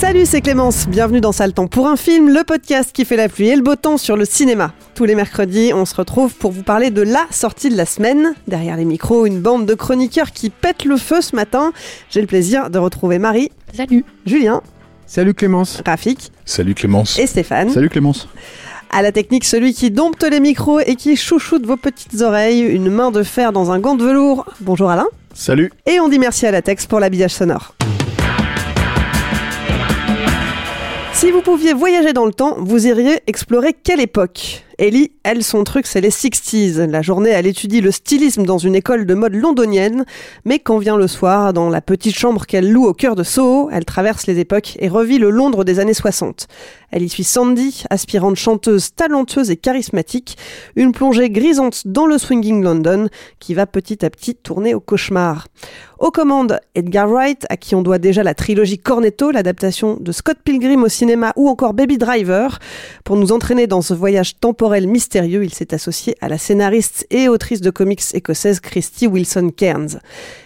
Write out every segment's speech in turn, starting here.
Salut, c'est Clémence. Bienvenue dans Sale Temps pour un film, le podcast qui fait la pluie et le beau temps sur le cinéma. Tous les mercredis, on se retrouve pour vous parler de la sortie de la semaine. Derrière les micros, une bande de chroniqueurs qui pètent le feu ce matin. J'ai le plaisir de retrouver Marie. Salut. Julien. Salut Clémence. Rafik. Salut Clémence. Et Stéphane. Salut Clémence. À la technique, celui qui dompte les micros et qui chouchoute vos petites oreilles, une main de fer dans un gant de velours. Bonjour Alain. Salut. Et on dit merci à la Tex pour l'habillage sonore. Si vous pouviez voyager dans le temps, vous iriez explorer quelle époque? Ellie, elle, son truc, c'est les 60s. La journée, elle étudie le stylisme dans une école de mode londonienne, mais quand vient le soir, dans la petite chambre qu'elle loue au cœur de Soho, elle traverse les époques et revit le Londres des années 60. Elle y suit Sandy, aspirante chanteuse talentueuse et charismatique, une plongée grisante dans le swinging London qui va petit à petit tourner au cauchemar. Aux commandes, Edgar Wright, à qui on doit déjà la trilogie Cornetto, l'adaptation de Scott Pilgrim au cinéma ou encore Baby Driver. Pour nous entraîner dans ce voyage mystérieux, il s'est associé à la scénariste et autrice de comics écossaise Christy Wilson Cairns.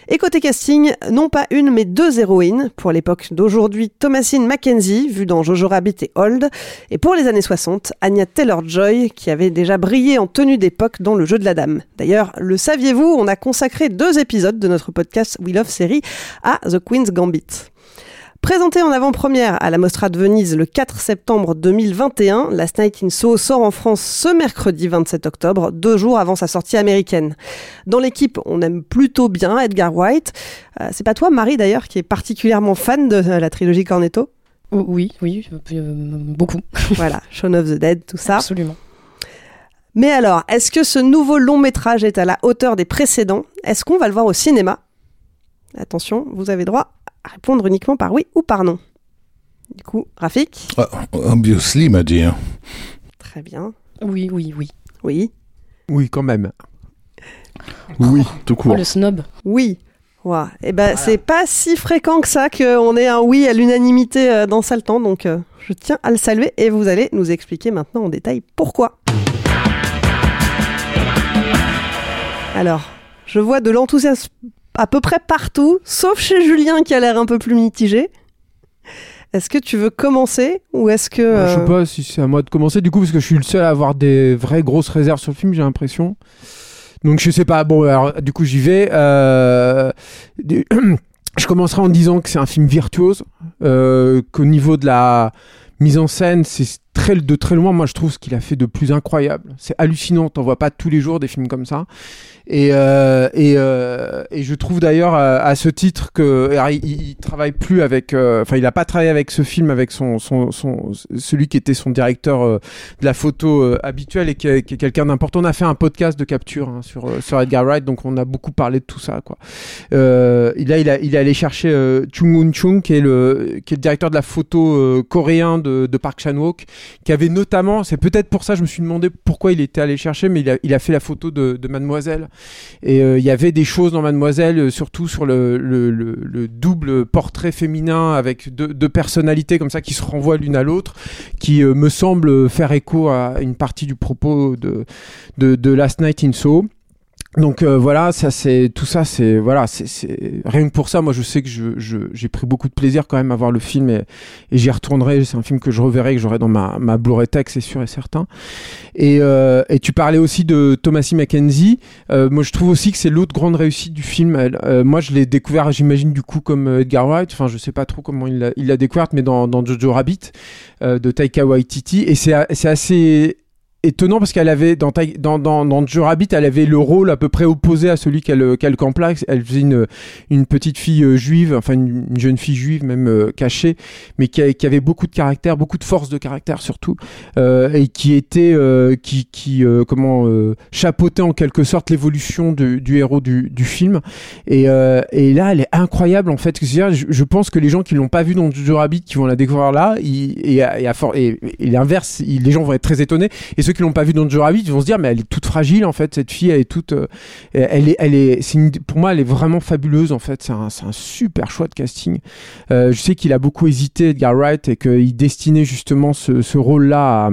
Et côté casting, non pas une mais deux héroïnes. Pour l'époque d'aujourd'hui, Thomasine Mackenzie, vue dans Jojo Rabbit et Old. Et pour les années 60, Anya Taylor-Joy, qui avait déjà brillé en tenue d'époque dans Le jeu de la dame. D'ailleurs, le saviez-vous, on a consacré deux épisodes de notre podcast We Love Série à The Queen's Gambit. Présenté en avant-première à la Mostra de Venise le 4 septembre 2021, Last Night in Soho sort en France ce mercredi 27 octobre, deux jours avant sa sortie américaine. Dans l'équipe, on aime plutôt bien Edgar White. Euh, c'est pas toi, Marie d'ailleurs, qui est particulièrement fan de euh, la trilogie Cornetto? Oui, oui, euh, beaucoup. voilà, Shaun of the Dead, tout ça. Absolument. Mais alors, est-ce que ce nouveau long métrage est à la hauteur des précédents? Est-ce qu'on va le voir au cinéma? Attention, vous avez droit répondre uniquement par oui ou par non. Du coup, Rafik Uh, obviously, my dear. Très bien. Oui, oui, oui. Oui. Oui, quand même. Oui, tout Oh, court. le snob. Oui. Ouah. Eh ben, c'est pas si fréquent que ça qu'on ait un oui à l'unanimité euh, dans Saltan, donc euh, je tiens à le saluer et vous allez nous expliquer maintenant en détail pourquoi. Alors, je vois de l'enthousiasme à peu près partout, sauf chez Julien qui a l'air un peu plus mitigé. Est-ce que tu veux commencer ou est-ce que... Je euh, sais pas si c'est à moi de commencer du coup parce que je suis le seul à avoir des vraies grosses réserves sur le film, j'ai l'impression. Donc je sais pas. Bon, alors du coup j'y vais. Euh, Je commencerai en disant que c'est un film virtuose, euh, qu'au niveau de la mise en scène, c'est très, de très loin, moi je trouve ce qu'il a fait de plus incroyable. C'est hallucinant, t'en vois pas tous les jours des films comme ça. Et, euh, et, euh, et je trouve d'ailleurs à, à ce titre que alors, il, il travaille plus avec, euh, enfin il a pas travaillé avec ce film avec son, son, son celui qui était son directeur euh, de la photo euh, habituel et qui, est- quelqu'un d'important. On a fait un podcast de capture hein, sur euh, sur Edgar Wright, donc on a beaucoup parlé de tout ça quoi. Euh, là il a il est allé chercher euh, Chung Woon Chung qui est le qui est le directeur de la photo euh, coréen de, de Park Chan Wook, qui avait notamment, c'est peut-être pour ça je me suis demandé pourquoi il était allé chercher, mais il a, il a fait la photo de, de Mademoiselle. Et euh, il y avait des choses dans Mademoiselle, euh, surtout sur le, le, le, le double portrait féminin avec deux, deux personnalités comme ça qui se renvoient l'une à l'autre, qui euh, me semble faire écho à une partie du propos de, de, de Last Night in Soho. Donc euh, voilà, ça c'est tout ça, c'est voilà, c'est rien que pour ça, moi je sais que je j'ai pris beaucoup de plaisir quand même à voir le film et, et j'y retournerai. C'est un film que je reverrai, que j'aurai dans ma ma Blu-ray c'est sûr et certain. Et euh, et tu parlais aussi de Thomasie Mackenzie. Euh, moi je trouve aussi que c'est l'autre grande réussite du film. Euh, moi je l'ai découvert, j'imagine du coup comme euh, Edgar Wright. Enfin je sais pas trop comment il l'a découverte, mais dans dans Jojo Rabbit euh, de Taika Waititi. Et c'est assez étonnant parce qu'elle avait dans, Tai- dans, dans, dans elle avait le rôle à peu près opposé à celui qu'elle qu'elle campe là elle faisait une, une petite fille euh, juive enfin une, une jeune fille juive même euh, cachée mais qui, avait beaucoup de caractère beaucoup de force de caractère surtout euh, et qui était qui, qui comment chapeautait en quelque sorte l'évolution du, héros du, du film. Et, et là elle est incroyable en fait. Je, je pense que les gens qui l'ont pas vu dans Jojo Rabbit qui vont la découvrir là et, à et, et l'inverse les gens vont être très étonnés. Et ceux qui l'ont pas vu dans Jojo Rabbit ils vont se dire mais elle est toute fragile en fait cette fille elle est toute euh, elle est elle est pour moi elle est vraiment fabuleuse en fait. C'est un, un super choix de casting. Euh, je sais qu'il a beaucoup hésité Edgar Wright et qu'il destinait justement ce, ce rôle là à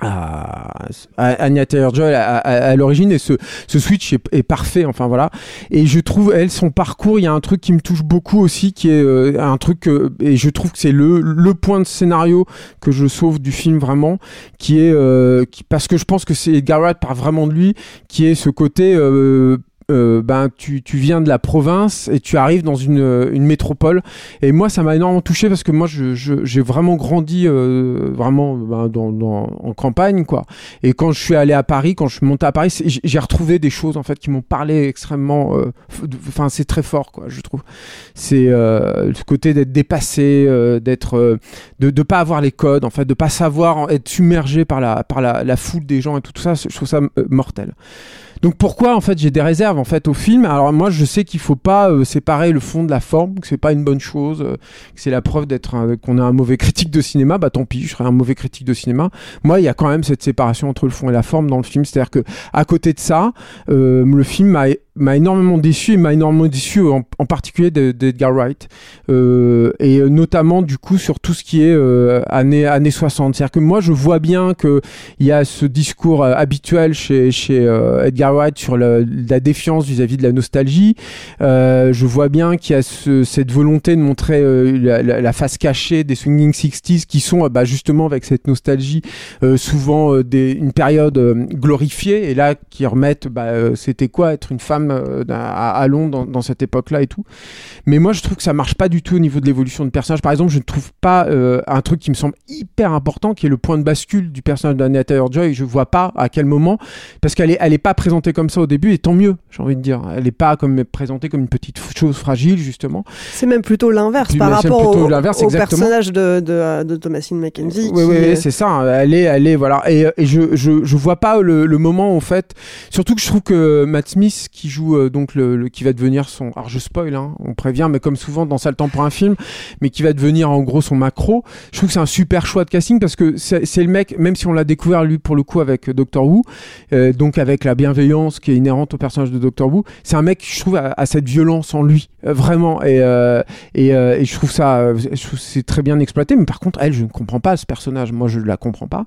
à, à Anya Taylor-Joy à, l'origine et ce, switch est, parfait enfin voilà. Et je trouve elle son parcours il y a un truc qui me touche beaucoup aussi qui est euh, un truc euh, et je trouve que c'est le, le point de scénario que je sauve du film vraiment qui est euh, parce que je pense que c'est Wright part vraiment de lui qui est ce côté euh, ben tu, tu viens de la province et tu arrives dans une, euh, une métropole. Et moi ça m'a énormément touché parce que moi je, je- j'ai vraiment grandi euh, vraiment ben, dans, dans- en campagne quoi. Et quand je suis allé à Paris quand je suis monté à Paris j'ai j'ai retrouvé des choses en fait qui m'ont parlé extrêmement euh, enfin c'est très fort quoi je trouve. C'est ce côté d'être dépassé d'être de de pas avoir les codes en fait de pas savoir être submergé par la par la, la foule des gens et tout, tout ça je trouve ça mortel donc pourquoi en fait j'ai des réserves en fait au film? Alors moi je sais qu'il faut pas euh, séparer le fond de la forme, que c'est pas une bonne chose, euh, que c'est la preuve d'être qu'on est un mauvais critique de cinéma. Bah tant pis, je serai un mauvais critique de cinéma. Moi il y a quand même cette séparation entre le fond et la forme dans le film, c'est-à-dire que à côté de ça, euh, le film m'a m'a énormément déçu et m'a énormément déçu en, en particulier de- d'Edgar Wright euh, et euh, notamment du coup sur tout ce qui est euh, années années 60 c'est à dire que moi je vois bien que il y a ce discours euh, habituel chez chez euh, Edgar Sur la défiance vis-à-vis de la nostalgie Euh, je vois bien qu'il y a ce- cette volonté de montrer euh, la, face cachée des swinging 60s qui sont bah, justement avec cette nostalgie euh, souvent des, une période glorifiée et là qui remettent bah, c'était quoi être une femme à, à Londres dans, cette époque-là et tout. Mais moi, je trouve que ça marche pas du tout au niveau de l'évolution du personnage. Par exemple, je ne trouve pas un truc qui me semble hyper important, qui est le point de bascule du personnage d'Anya Taylor-Joy. Je vois pas à quel moment, parce qu'elle est, elle est pas présentée comme ça au début, et tant mieux, j'ai envie de dire. Elle est pas comme présentée comme une petite chose fragile, justement. C'est même plutôt l'inverse par rapport au, personnage de, de, de Thomasine Mackenzie. Oui, oui, c'est ça. hein. Elle est, elle est, voilà. Et, et je, je, je vois pas le, le moment, en fait. Surtout que je trouve que Matt Smith, qui joue euh, donc le, le- qui va devenir son, alors je spoil, hein, on prévient, mais comme souvent dans ça le temps pour un film, mais qui va devenir en gros son macro. Je trouve que c'est un super choix de casting parce que c'est c'est le mec, même si on l'a découvert lui pour le coup avec euh, Doctor Who, euh, donc avec la bienveillance qui est inhérente au personnage de Doctor Who, c'est un mec, je trouve, a, a cette violence en lui, euh, vraiment. Et, euh, euh, et je trouve ça, c'est très bien exploité. Mais par contre, elle, je ne comprends pas ce personnage. Moi, je la comprends pas.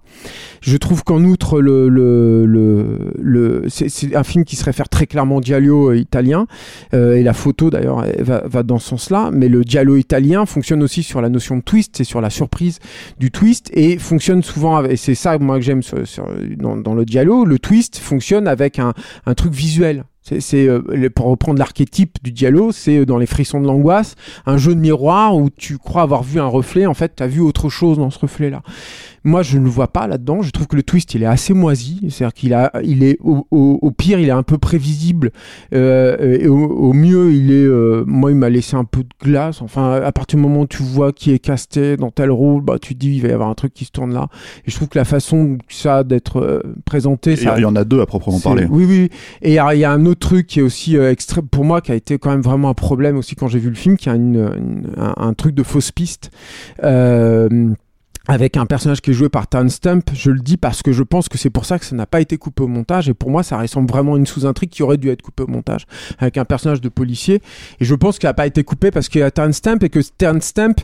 Je trouve qu'en outre, le, le, le, le c'est un film qui se réfère très clairement au Giallo italien. Et la photo, d'ailleurs, va, va dans ce sens-là. Mais le Giallo italien fonctionne aussi sur la notion de twist, c'est sur la surprise du twist et fonctionne souvent avec, et c'est ça moi que j'aime dans le Giallo, le twist fonctionne avec un, un truc visuel. C'est, euh, pour reprendre l'archétype du Diallo, c'est euh, dans les frissons de l'angoisse, un jeu de miroir où tu crois avoir vu un reflet, en fait, tu as vu autre chose dans ce reflet-là. Moi je ne le vois pas là-dedans. Je trouve que le twist il est assez moisi, c'est-à-dire qu'il a, il est au, au- au pire il est un peu prévisible euh, et au, au mieux il est, euh, moi il m'a laissé un peu de glace. Enfin à partir du moment où tu vois qui est casté dans tel rôle, bah tu te dis il va y avoir un truc qui se tourne là. Et je trouve que la façon que ça a d'être euh, présenté, ça, Il y en a deux à proprement parler. Oui, oui. Et il y, a il y a un autre truc qui est aussi extrême pour moi, qui a été quand même vraiment un problème aussi quand j'ai vu le film, qui a une, une- un, un truc de fausse piste. Euh, avec un personnage qui est joué par Stump, je le dis parce que je pense que c'est pour ça que ça n'a pas été coupé au montage et pour moi ça ressemble vraiment à une sous-intrigue qui aurait dû être coupée au montage avec un personnage de policier. Et je pense qu'il n'a pas été coupé parce qu'il y a Stump et que Terrence Stump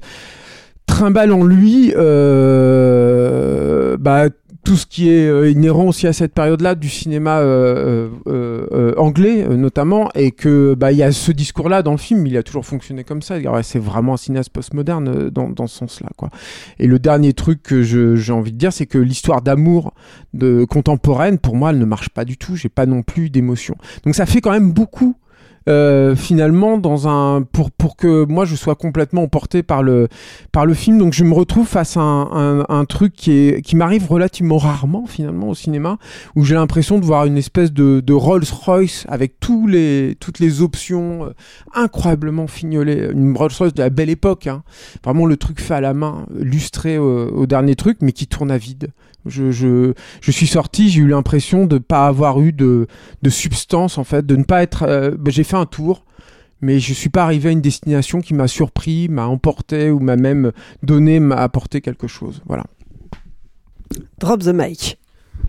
trimballe en lui euh, bah, tout ce qui est euh, inhérent aussi à cette période-là du cinéma euh, euh, anglais notamment et que bah il y a ce discours-là dans le film il a toujours fonctionné comme ça. C'est vraiment un cinéaste postmoderne dans, dans ce sens-là quoi. Et le dernier truc que j'ai envie de dire c'est que l'histoire d'amour de contemporaine pour moi elle ne marche pas du tout. J'ai pas non plus d'émotion. Donc ça fait quand même beaucoup euh, finalement dans un pour pour que moi je sois complètement emporté par le par le film donc je me retrouve face à un, truc qui qui m'arrive relativement rarement finalement au cinéma où j'ai l'impression de voir une espèce de, Rolls Royce avec tous les toutes les options euh, incroyablement fignolées une Rolls Royce de la belle époque hein. vraiment le truc fait à la main lustré au, dernier truc mais qui tourne à vide je, je, suis sorti, j'ai eu l'impression de pas avoir eu de, de substance en fait, de ne pas être. euh, j'ai fait un tour, mais je suis pas arrivé à une destination qui m'a surpris, m'a emporté ou m'a même donné, m'a apporté quelque chose. Voilà. Drop the mic.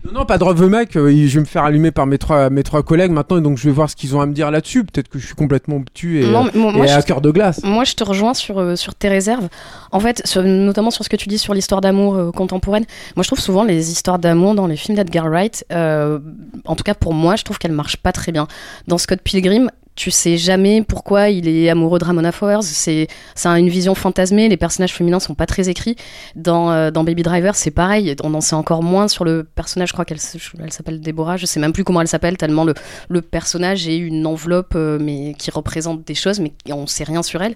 Non, non, pas de revue mec. euh, je vais me faire allumer par mes trois, mes trois collègues maintenant, et donc je vais voir ce qu'ils ont à me dire là-dessus. Peut-être que je suis complètement obtus et, Non, mais moi- et moi, à je- cœur de glace. Moi, je te rejoins sur, euh, sur tes réserves. En fait, sur- notamment sur ce que tu dis sur l'histoire d'amour euh, contemporaine. Moi, je trouve souvent les histoires d'amour dans les films d'Edgar Wright, euh, en tout cas pour moi, je trouve qu'elles marchent pas très bien. Dans Scott Pilgrim, tu sais jamais pourquoi il est amoureux de Ramona Flowers. C'est une vision fantasmée. Les personnages féminins sont pas très écrits. Dans, euh, dans Baby Driver, c'est pareil. On en sait encore moins sur le personnage. Je crois qu'elle s'appelle Déborah. Je sais même plus comment elle s'appelle tellement le, le personnage est une enveloppe euh, mais qui représente des choses, mais on sait rien sur elle.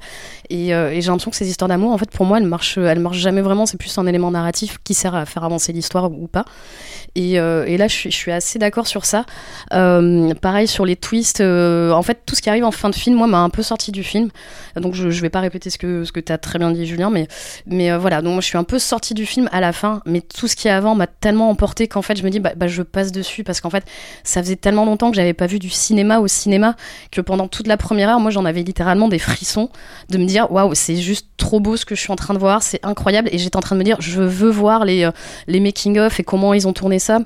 Et, euh, et j'ai l'impression que ces histoires d'amour, en fait, pour moi, elles marchent, elles marchent jamais vraiment. C'est plus un élément narratif qui sert à faire avancer l'histoire ou pas. Et, là, je je suis assez d'accord sur ça. Pareil sur les twists. en fait, tout ce qui arrive en fin de film, moi, m'a un peu sorti du film. Donc, je, je vais pas répéter ce que que t'as très bien dit, Julien, mais mais euh, voilà. Donc, moi, je suis un peu sorti du film à la fin, mais tout ce qui est avant m'a tellement emporté qu'en fait, je me dis, bah, bah, je passe dessus parce qu'en fait, ça faisait tellement longtemps que j'avais pas vu du cinéma au cinéma que pendant toute la première heure, moi, j'en avais littéralement des frissons de me dire, waouh, c'est juste trop beau ce que je suis en train de voir, c'est incroyable. Et j'étais en train de me dire, je veux voir les, euh, les making-of et comment ils ont tourné ça.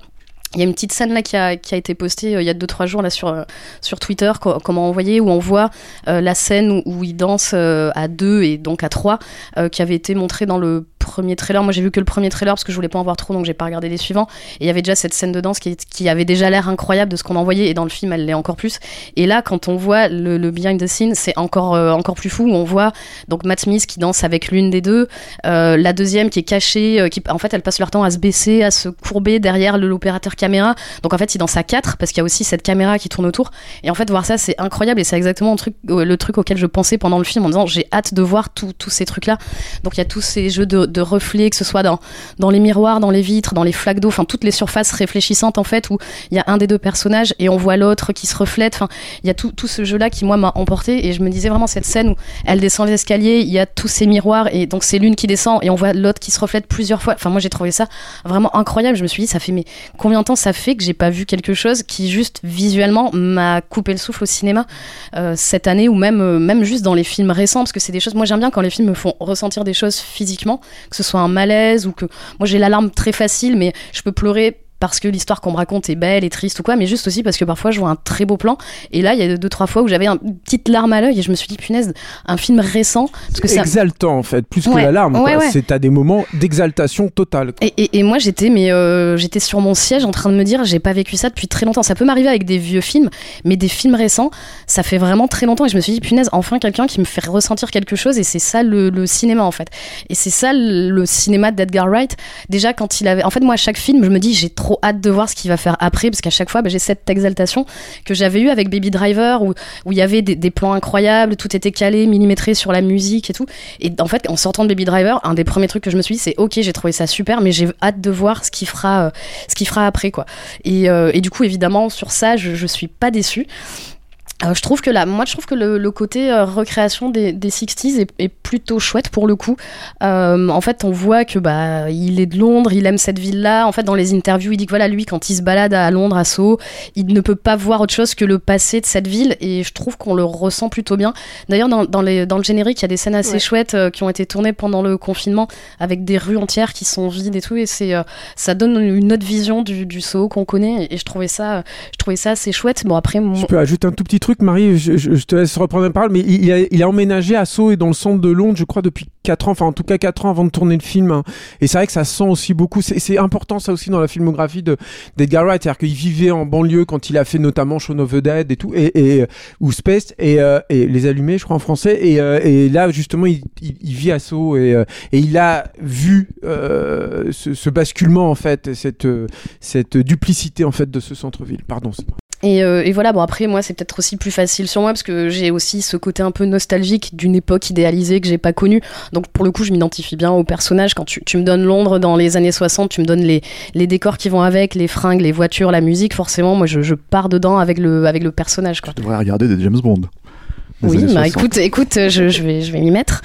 Il y a une petite scène là qui a, qui a été postée euh, il y a 2-3 jours là sur, euh, sur Twitter, co- comment envoyer, où on voit euh, la scène où, où ils dansent euh, à deux et donc à trois, euh, qui avait été montrée dans le premier trailer. Moi j'ai vu que le premier trailer parce que je voulais pas en voir trop donc j'ai pas regardé les suivants. Et il y avait déjà cette scène de danse qui, qui avait déjà l'air incroyable de ce qu'on envoyait et dans le film elle l'est encore plus. Et là quand on voit le, le behind the scene c'est encore, euh, encore plus fou on voit donc Matt Smith qui danse avec l'une des deux, euh, la deuxième qui est cachée, euh, qui en fait elle passe leur temps à se baisser, à se courber derrière l'opérateur caméra. Donc en fait il danse à quatre parce qu'il y a aussi cette caméra qui tourne autour. Et en fait voir ça c'est incroyable et c'est exactement le truc, le truc auquel je pensais pendant le film en disant j'ai hâte de voir tous ces trucs là. Donc il y a tous ces jeux de, de reflets que ce soit dans dans les miroirs, dans les vitres, dans les flaques d'eau, enfin toutes les surfaces réfléchissantes en fait où il y a un des deux personnages et on voit l'autre qui se reflète. Enfin il y a tout, tout ce jeu là qui moi m'a emporté et je me disais vraiment cette scène où elle descend les escaliers, il y a tous ces miroirs et donc c'est l'une qui descend et on voit l'autre qui se reflète plusieurs fois. Enfin moi j'ai trouvé ça vraiment incroyable. Je me suis dit ça fait mais combien de temps ça fait que j'ai pas vu quelque chose qui juste visuellement m'a coupé le souffle au cinéma euh, cette année ou même euh, même juste dans les films récents parce que c'est des choses moi j'aime bien quand les films me font ressentir des choses physiquement que ce soit un malaise ou que moi j'ai l'alarme très facile mais je peux pleurer parce que l'histoire qu'on me raconte est belle et triste ou quoi, mais juste aussi parce que parfois je vois un très beau plan. Et là, il y a deux, trois fois où j'avais un- une petite larme à l'œil et je me suis dit, punaise, un film récent. Parce que exaltant en fait, plus que ouais, quoi. ouais. C'est à des moments d'exaltation totale. Et, et- et moi j'étais mais euh, j'étais sur mon siège en train de me dire j'ai pas vécu ça depuis très longtemps. Ça peut m'arriver avec des vieux films, mais des films récents, ça fait vraiment très longtemps. Et je me suis dit punaise enfin quelqu'un qui me fait ressentir quelque chose et c'est ça le, le cinéma en fait. Et c'est ça le, le cinéma d'Edgar Wright. Déjà quand il avait, en fait moi à chaque film je me dis j'ai trop hâte de voir ce qu'il va faire après, parce qu'à chaque fois, bah, j'ai cette exaltation que j'avais eu avec Baby Driver, où où il y avait des, plans incroyables, tout était calé, millimétré sur la musique et tout. Et en fait, en sortant de Baby Driver, un des premiers trucs que je me suis dit, c'est ok, j'ai trouvé ça super, mais j'ai hâte de voir ce qu'il fera, euh, ce qu'il fera après, quoi. Et, euh, et du coup, évidemment, sur ça, je, je suis pas déçue. Euh, je trouve que là, moi je trouve que le, le côté euh, recréation des, des 60s est, est plutôt chouette pour le coup. Euh, en fait, on voit que bah il est de Londres, il aime cette ville-là. En fait, dans les interviews, il dit que voilà, lui, quand il se balade à Londres, à Soho, il ne peut pas voir autre chose que le passé de cette ville. Et je trouve qu'on le ressent plutôt bien. D'ailleurs, dans, dans, les, dans le générique, il y a des scènes assez Ouais. chouettes euh, qui ont été tournées pendant le confinement, avec des rues entières qui sont vides et tout. Et c'est, euh, ça donne une autre vision du, du Soho qu'on connaît. Et je trouvais ça, je trouvais ça assez chouette. Bon après, Je peux ajouter un tout petit truc, Marie, je, te laisse reprendre la parole, mais il, a, emménagé à Sceaux et dans le centre de Londres, je crois, depuis 4 ans, enfin en tout cas 4 ans avant de tourner le film. hein. Et c'est vrai que ça sent aussi beaucoup, c'est important ça aussi dans la filmographie de d'Edgar Wright, c'est-à-dire qu'il vivait en banlieue quand il a fait notamment Shaun of the Dead et tout, et, et ou Space, et, euh, et Les Allumés, je crois en français, et, euh, et là justement il, vit à Sceaux et, euh, et il a vu euh, ce, ce basculement en fait, cette, euh, cette duplicité en fait de ce centre-ville. Pardon. Et, euh, et voilà, bon après moi c'est peut-être aussi plus facile sur moi parce que j'ai aussi ce côté un peu nostalgique d'une époque idéalisée que j'ai pas connue. Donc pour le coup je m'identifie bien au personnage. Quand tu, tu me donnes Londres dans les années 60, tu me donnes les, les décors qui vont avec, les fringues, les voitures, la musique, forcément moi je, je pars dedans avec le, avec le personnage. Quoi. Tu devrais regarder des James Bond. Oui, bah 60. écoute, écoute, je, je vais, je vais m'y mettre.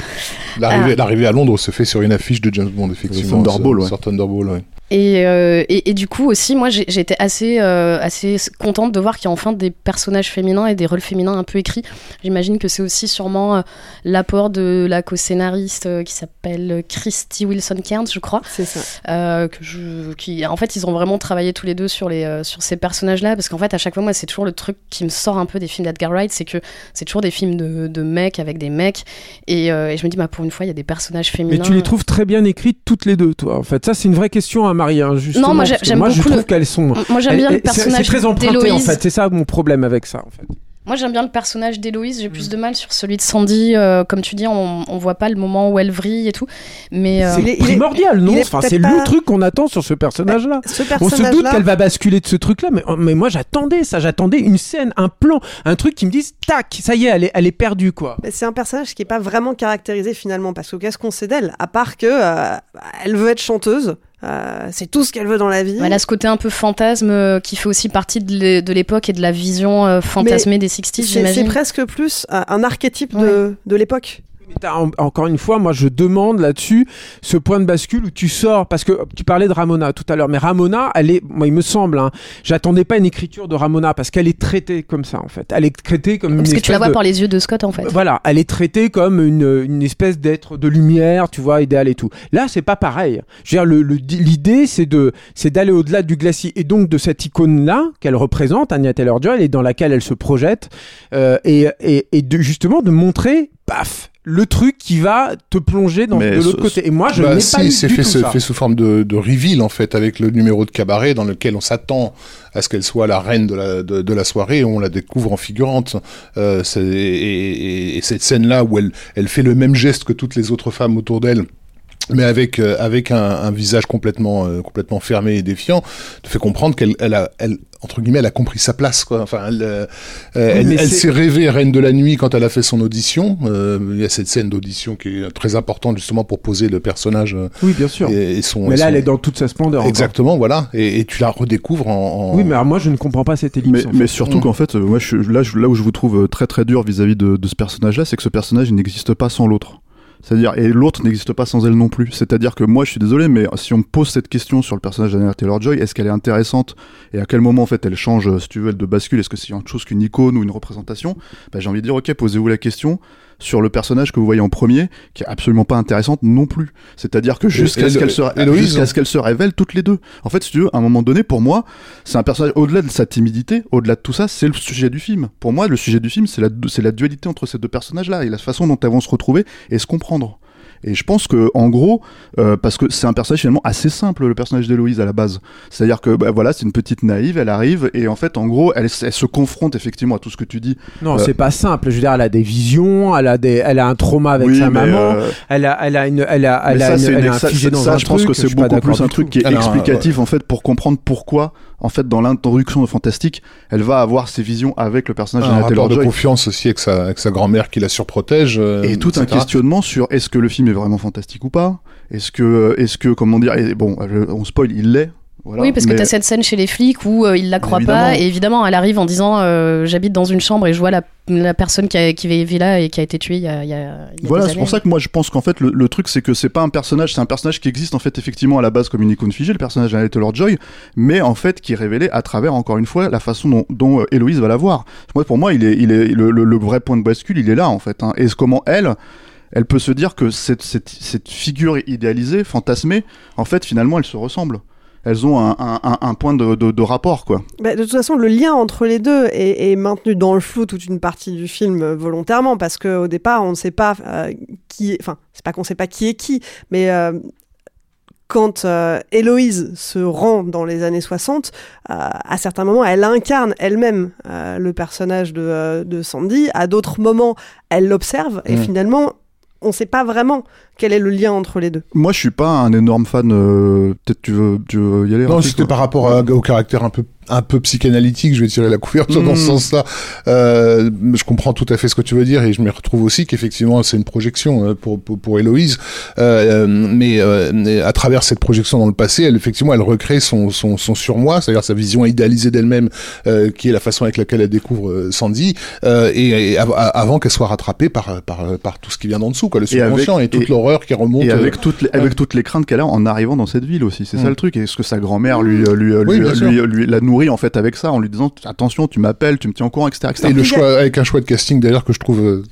L'arrivée Ah. l'arrivée à Londres se fait sur une affiche de James Bond, effectivement. Thunderball, sur- ouais. Sur Thunderball, ouais. Et, euh, et, et du coup aussi, moi j'étais assez, euh, assez contente de voir qu'il y a enfin des personnages féminins et des rôles féminins un peu écrits. J'imagine que c'est aussi sûrement euh, l'apport de la co-scénariste euh, qui s'appelle Christy Wilson Cairns, je crois. C'est ça. Euh, que je, qui, en fait, ils ont vraiment travaillé tous les deux sur, les, euh, sur ces personnages-là, parce qu'en fait, à chaque fois, moi, c'est toujours le truc qui me sort un peu des films d'Edgar Wright, c'est que c'est toujours des films de, de mecs avec des mecs, et, euh, et je me dis, bah, pour une fois, il y a des personnages féminins. Mais tu les trouves très bien écrites toutes les deux, toi. En fait, ça c'est une vraie question à Marie. hein, justement, Non, moi, j'aime moi je beaucoup trouve le- qu'elles sont. Moi, j'aime bien le personnage C'est très emprunté en d'Héloïse. fait. C'est ça mon problème avec ça en fait. Moi, j'aime bien le personnage d'Héloïse. J'ai plus de mal sur celui de Sandy. euh, comme tu dis, on, on voit pas le moment où elle vrille et tout. Mais euh, C'est il est- primordial, non? Enfin, c'est pas- le truc qu'on attend sur ce personnage-là. Ce On se doute qu'elle va basculer de ce truc-là, mais, mais moi j'attendais ça, j'attendais une scène, un plan, un truc qui me dise tac, ça y est, elle est, elle est perdue quoi. C'est un personnage qui est pas vraiment caractérisé finalement, parce que qu'est-ce qu'on sait d'elle? À part que euh, elle veut être chanteuse, euh, c'est tout ce qu'elle veut dans la vie. elle a ce côté un peu fantasme euh, qui fait aussi partie de l'é- de l'époque et de la vision euh, fantasmée des 60s, C'est c'est j'imagine. presque plus un, un archétype de, de l'époque. En- encore une fois, moi je demande là-dessus ce point de bascule où tu sors, parce que tu parlais de Ramona tout à l'heure, mais Ramona, elle est, moi il me semble, hein, j'attendais pas une écriture de Ramona parce qu'elle est traitée comme ça en fait. Elle est traitée comme Parce une que tu la vois de- par les yeux de Scott, en fait. Voilà, elle est traitée comme une, une espèce d'être de lumière, tu vois, idéal et tout. Là, c'est pas pareil. Je veux dire, le- le- l'idée, c'est de, c'est d'aller au-delà du glacis et donc de cette icône-là qu'elle représente, Anya Taylor-Joy, et dans laquelle elle se projette, euh, et, et, et de justement de montrer, paf, le truc qui va te plonger dans, Mais de l'autre côté. Et moi, je Bah, n'ai si, pas eu c'est du fait, tout ce- ça. fait sous forme de, de reveal en fait avec le numéro de cabaret dans lequel on s'attend à ce qu'elle soit la reine de la, de, de la soirée et on la découvre en figurante. Euh, et, et- et cette scène là où elle, elle fait le même geste que toutes les autres femmes autour d'elle. Mais avec euh, avec un, un visage complètement euh, complètement fermé et défiant, te fait comprendre qu'elle elle a elle entre guillemets elle a compris sa place quoi. Enfin elle euh, elle, s'est rêvée reine de la nuit quand elle a fait son audition. Euh, il y a cette scène d'audition qui est très importante justement pour poser le personnage. euh, Oui, bien sûr. Et, et son, Mais là, son- elle est dans toute sa splendeur. encore. Exactement, voilà. Et, et tu la redécouvres en. en- Oui, mais alors moi, je ne comprends pas cette ellipse. Mais, en mais fait. surtout Mm. qu'en fait, euh, moi, je, suis- là, je- là où je vous trouve très très dur vis-à-vis de, de ce personnage-là, c'est que ce personnage il n'existe pas sans l'autre. C'est-à-dire, et l'autre n'existe pas sans elle non plus. C'est-à-dire que moi, je suis désolé, mais si on me pose cette question sur le personnage d'Anna Taylor-Joy, est-ce qu'elle est intéressante et à quel moment en fait elle change, euh, si tu veux, de bascule? Est-ce que c'est autre chose qu'une icône ou une représentation? Bah, J'ai envie de dire, ok, posez-vous la question sur le personnage que vous voyez en premier, qui est absolument pas intéressante non plus. C'est-à-dire que jusqu'à ce qu'elle se, Héloïse, jusqu'à ce qu'elles se révèlent toutes les deux. En fait, si tu veux, à un moment donné, pour moi, c'est un personnage, au-delà de sa timidité, au-delà de tout ça, c'est le sujet du film. Pour moi, le sujet du film, c'est la, c'est la dualité entre ces deux personnages-là et la façon dont elles vont se retrouver et se comprendre. Et je pense que, en gros, euh, parce que c'est un personnage finalement assez simple, le personnage d'Héloïse à la base. C'est-à-dire que, bah, voilà, c'est une petite naïve, elle arrive, et en fait, en gros, elle, elle se confronte effectivement à tout ce que tu dis. Non, Euh, c'est pas simple. Je veux dire, elle a des visions, elle a des, elle a un trauma avec Oui, sa maman, euh, elle a, elle a une, elle a, elle a, ça, une- elle est ça- infligée dans ça, un je pense truc, que c'est beaucoup plus un truc tout. qui est Alors, explicatif en fait pour comprendre pourquoi en fait dans l'introduction de Fantastique elle va avoir ses visions avec le personnage Un rapport de confiance aussi avec sa, avec sa grand-mère qui la surprotège. euh, et tout un questionnement sur est-ce que le film est vraiment fantastique ou pas? Est-ce que est-ce que comment dire et bon on spoil il l'est voilà, oui, parce que tu as cette scène chez les flics où euh, il la Évidemment. pas, et évidemment, elle arrive en disant euh, J'habite dans une chambre et je vois la, la personne qui, a, qui vivait là et qui a été tuée il y a, il y a- Voilà, c'est pour ça que moi je pense qu'en fait le, le truc c'est que c'est pas un personnage, c'est un personnage qui existe en fait effectivement à la base comme une icône figée, le personnage d'Anna Taylor-Joy, mais en fait qui est révélé à travers encore une fois la façon dont, dont euh, Héloïse va la voir. Moi, pour moi, il est, il est le, le- le vrai point de bascule, il est là en fait. Hein. Et comment elle, elle peut se dire que cette, cette, cette figure idéalisée, fantasmée, en fait finalement elle se ressemble. Elles ont un, un, un- un point de, de, de rapport quoi. Bah, de toute façon, le lien entre les deux est, est maintenu dans le flou toute une partie du film euh, volontairement parce qu'au départ, on ne sait pas euh, qui est. Enfin, c'est pas qu'on sait pas qui est qui, mais euh, quand euh, Héloïse se rend dans les années 60, euh, à certains moments, elle incarne elle-même euh, le personnage de, de Sandy. À d'autres moments, elle l'observe et Mm. finalement, on ne sait pas vraiment quel est le lien entre les deux. Moi je suis pas un énorme fan. euh, Peut-être tu veux, tu veux y aller. Non, c'était par rapport à- au caractère un peu un peu psychanalytique, je vais tirer la couverture dans ce Mm. sens-là. Euh, je comprends tout à fait ce que tu veux dire et je me retrouve aussi qu'effectivement c'est une projection euh, pour pour, pour Héloïse, euh, mais, euh, mais à travers cette projection dans le passé, elle effectivement elle recrée son son, son surmoi, c'est-à-dire sa vision idéalisée d'elle-même, euh, qui est la façon avec laquelle elle découvre euh, Sandy, euh, et, et av- avant qu'elle soit rattrapée par par par tout ce qui vient d'en dessous, quoi, le Et avec- subconscient et, toute et- qui remonte. Et euh, avec toutes les, ouais. avec toutes les craintes qu'elle a en arrivant dans cette ville aussi, c'est Mm. ça le truc. Est-ce que sa grand-mère lui, lui, lui, Oui, lui, bien sûr. lui- lui la nourrit en fait avec ça, en lui disant attention, tu m'appelles, tu me tiens au courant, etc. etc. Et le choix, avec un choix de casting d'ailleurs que je trouve euh,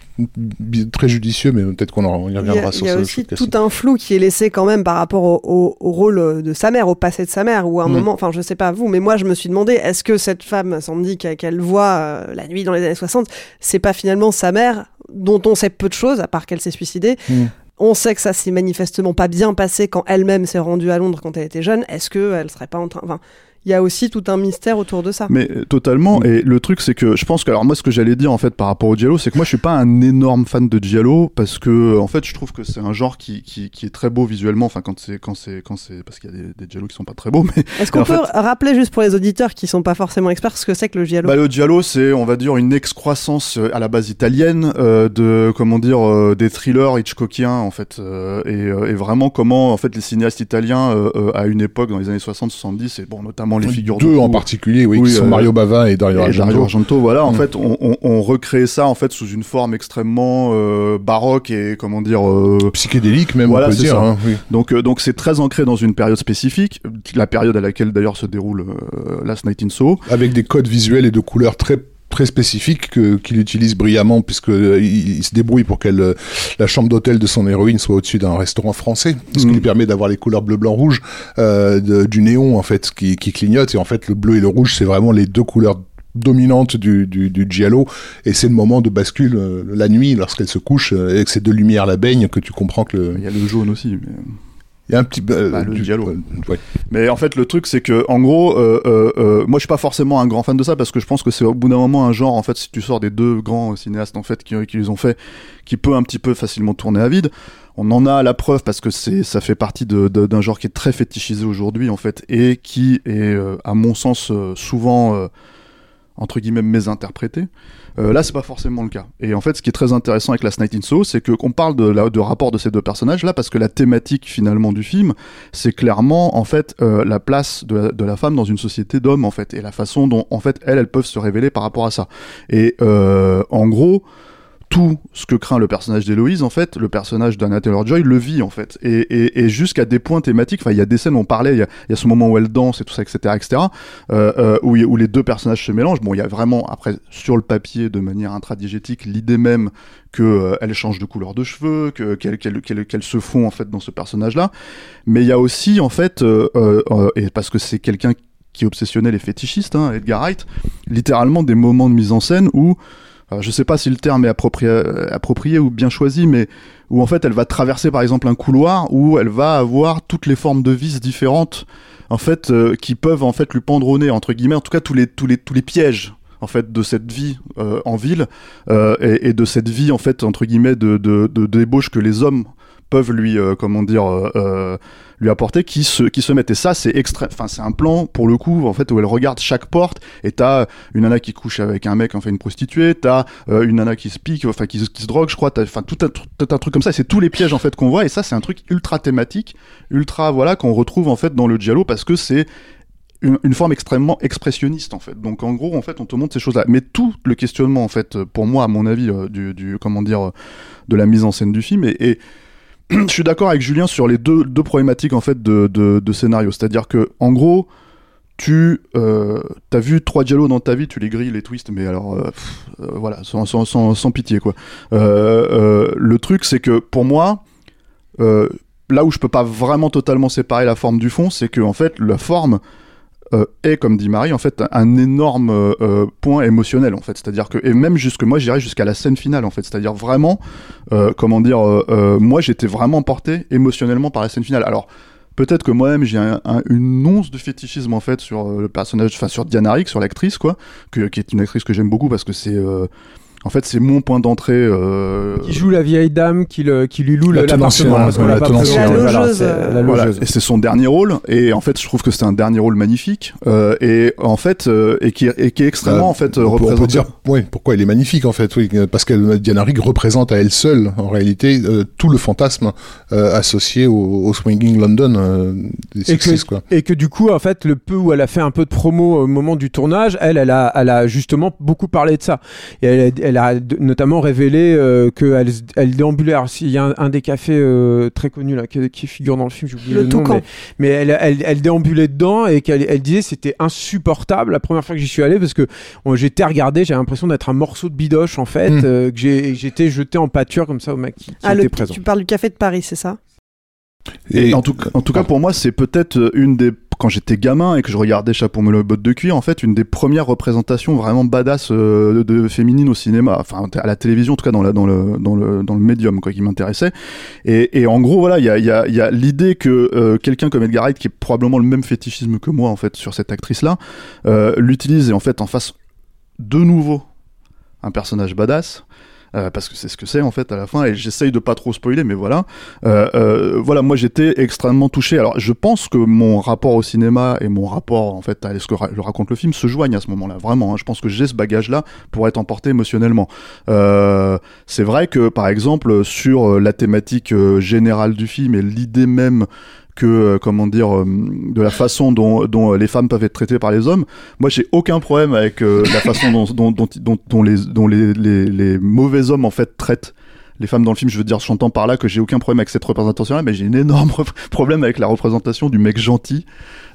très judicieux, mais peut-être qu'on y Il y reviendra a, sur il y a ce aussi tout un flou qui est laissé quand même par rapport au, au- au rôle euh, de sa mère, au passé de sa mère, ou à un Mm. moment, enfin je sais pas vous, mais moi je me suis demandé, est-ce que cette femme, Sandy, qu'elle voit euh, la nuit dans les années 60, c'est pas finalement sa mère, dont on sait peu de choses, à part qu'elle s'est suicidée Mm. On sait que ça s'est manifestement pas bien passé quand elle-même s'est rendue à Londres quand elle était jeune. Est-ce qu'elle serait pas en train... Enfin, il y a aussi tout un mystère autour de ça. Mais euh, totalement. Et le truc, c'est que je pense que, alors moi, ce que j'allais dire en fait par rapport au Giallo, c'est que moi, je suis pas un énorme fan de Giallo parce que, en fait, je trouve que c'est un genre qui, qui, qui est très beau visuellement. Enfin, quand c'est, quand c'est, quand c'est, parce qu'il y a des, des Giallo qui sont pas très beaux, mais. Est-ce qu'on peut fait- rappeler juste pour les auditeurs qui sont pas forcément experts ce que c'est que le giallo? Bah, le giallo, c'est, on va dire, une excroissance euh, à la base italienne euh, de, comment dire, euh, des thrillers hitchcockiens en fait, euh, et, euh, et vraiment comment, en fait, les cinéastes italiens euh, euh, à une époque dans les années 60-70, et bon, notamment les figures de Deux en particulier, oui, Oui, qui sont euh, Mario Bava et Dario et Argento. Dario Argento, voilà, en Mm. fait, on, on, on recrée ça en fait sous une forme extrêmement euh, baroque et comment dire euh, Psychédélique même, Voilà, on peut dire. hein, oui. donc donc c'est très ancré dans une période spécifique, la période à laquelle d'ailleurs se déroule Last Night in Soho. Avec des codes visuels et de couleurs très très spécifiques que- qu'il utilise brillamment puisque euh, il, se débrouille pour que la chambre d'hôtel de son héroïne soit au-dessus d'un restaurant français ce qui Mm. lui permet d'avoir les couleurs bleu blanc rouge euh, de- du néon en fait qui, qui clignote et en fait le bleu et le rouge c'est vraiment les deux couleurs dominantes du, du, du giallo et c'est le moment de bascule euh, la nuit lorsqu'elle se couche euh, que ces deux lumières la baignent que tu comprends que le Il y a le jaune aussi. Mais... il y a un petit euh, Bah, le du- giallo. euh, ouais. Mais en fait, le truc, c'est que, en gros, euh, euh, euh, moi, je suis pas forcément un grand fan de ça parce que je pense que c'est au bout d'un moment un genre, en fait, si tu sors des deux grands cinéastes, en fait, qui, qui les ont fait, qui peut un petit peu facilement tourner à vide. On en a la preuve parce que c'est, ça fait partie de- de- d'un genre qui est très fétichisé aujourd'hui, en fait, et qui est, euh, à mon sens, souvent, euh, entre guillemets, mésinterprété. Euh, là, c'est pas forcément le cas. Et en fait, ce qui est très intéressant avec Last Night in Soho, c'est qu'on parle de, la, rapport de ces deux personnages là, parce que la thématique finalement du film, c'est clairement en fait euh, la place de la, de la femme dans une société d'hommes en fait, et la façon dont en fait elles, elles peuvent se révéler par rapport à ça. Et euh, en gros. Tout ce que craint le personnage d'Héloïse, en fait, le personnage d'Anna Taylor-Joy le vit, en fait. Et, et, et jusqu'à des points thématiques, enfin, il y a des scènes où on parlait, il y a, y a ce moment où elle danse et tout ça, etc., etc., euh, euh, où, où les deux personnages se mélangent. Bon, il y a vraiment, après, sur le papier, de manière intradigétique, l'idée même que euh, change de couleur de cheveux, que qu'elle qu'elle qu'elle qu'elle se fond en fait dans ce personnage-là. Mais il y a aussi en fait, euh, et parce que c'est quelqu'un qui est obsessionnel et fétichiste, hein, Edgar Wright, littéralement des moments de mise en scène où alors je sais pas si le terme est approprié, euh, approprié ou bien choisi, mais où en fait elle va traverser par exemple un couloir où elle va avoir toutes les formes de vis différentes en fait euh, qui peuvent en fait lui pendre au nez entre guillemets en tout cas tous les tous les tous les pièges en fait de cette vie euh, en ville et, de cette vie en fait entre guillemets de, de, débauche que les hommes peuvent lui euh, comment dire euh, euh, lui apporter qui se qui se mettent et ça c'est extrême enfin c'est un plan pour le coup en fait où elle regarde chaque porte et t'as une nana qui couche avec un mec enfin une prostituée t'as euh, une nana qui se pique enfin qui, qui se drogue je crois t'as enfin tout un, tout un truc comme ça c'est tous les pièges en fait qu'on voit et ça c'est un truc ultra thématique ultra voilà qu'on retrouve en fait dans le giallo parce que c'est une, forme extrêmement expressionniste en fait. Donc en gros en fait on te montre ces choses-là. Mais tout le questionnement en fait pour moi à mon avis du, comment dire de la mise en scène du film et, et je suis d'accord avec Julien sur les deux, deux problématiques en fait de, de, scénario. C'est-à-dire que en gros tu euh, as vu trois dialogues dans ta vie, tu les grilles, les twists, mais alors euh, euh, voilà, sans, sans, sans, sans pitié quoi. Euh, le truc c'est que pour moi, là où je peux pas vraiment totalement séparer la forme du fond, c'est que en fait la forme euh, est, comme dit Marie, en fait un énorme euh, euh, point émotionnel en fait. C'est-à-dire que et même jusque moi, j'irais jusqu'à la scène finale en fait. C'est-à-dire vraiment, comment dire, moi j'étais vraiment porté émotionnellement par la scène finale. Alors peut-être que moi-même j'ai un, un- une once de fétichisme en fait sur le personnage, enfin sur Diana Rigg, sur l'actrice quoi, qui est une actrice que j'aime beaucoup parce que c'est en fait, c'est mon point d'entrée. Euh... Qui joue la vieille dame qui, le, qui lui loue l'appartement. l'a la la Voilà, et c'est son dernier rôle, et en fait, je trouve que c'est un dernier rôle magnifique, euh, et en fait, euh, et qui, et qui est extrêmement en fait on peut- on peut représenté. dire ouais, pourquoi elle est magnifique en fait, oui, parce que Diana Rigg représente à elle seule, en réalité, euh, tout le fantasme euh, associé au, au swinging London euh, des et que, 60s, quoi. et que du coup, en fait, le peu où elle a fait un peu de promo au moment du tournage, elle, elle a, elle a justement beaucoup parlé de ça. Et elle, a- elle a notamment révélé euh, qu'elle elle déambulait. Alors, s'il y a un, un des cafés euh, très connus là, qui, qui figure dans le film, j'ai oublié Le le, nom, mais, mais elle, elle, elle déambulait dedans et qu'elle elle disait c'était insupportable la première fois que j'y suis allé parce que bon, j'étais regardé, j'avais l'impression d'être un morceau de bidoche en fait, Mm. euh, que j'étais jeté en pâture comme ça au mec qui, qui Ah, était le, présent. tu parles du café de Paris, c'est ça? Et, en tout, en tout cas, pour moi, c'est peut-être une des quand j'étais gamin et que je regardais Chapeau melon et bottes de cuir, en fait, une des premières représentations vraiment badass euh, de, féminine au cinéma, enfin à la télévision, en tout cas dans, la, dans le dans le dans le médium quoi, qui m'intéressait. Et, en gros, voilà, il y a y y a l'idée que euh, quelqu'un comme Edgar Wright, qui est probablement le même fétichisme que moi en fait sur cette actrice-là, euh, l'utilise et en fait en face de nouveau un personnage badass. Euh, parce que c'est ce que c'est en fait à la fin et j'essaye de pas trop spoiler mais voilà. Euh, euh, voilà moi j'étais extrêmement touché. Alors je pense que mon rapport au cinéma et mon rapport en fait à ce que ra- raconte le film se joignent à ce moment là vraiment hein. je pense que j'ai ce bagage là pour être emporté émotionnellement. Euh, c'est vrai que par exemple sur la thématique générale du film et l'idée même que euh, comment dire euh, de la façon dont, dont euh, les femmes peuvent être traitées par les hommes moi j'ai aucun problème avec euh, la façon dont, dont, dont, dont, les, dont les, les, les mauvais hommes en fait traitent les femmes dans le film, je veux dire, j'entends par là que j'ai aucun problème avec cette représentation-là, mais j'ai un énorme problème avec la représentation du mec gentil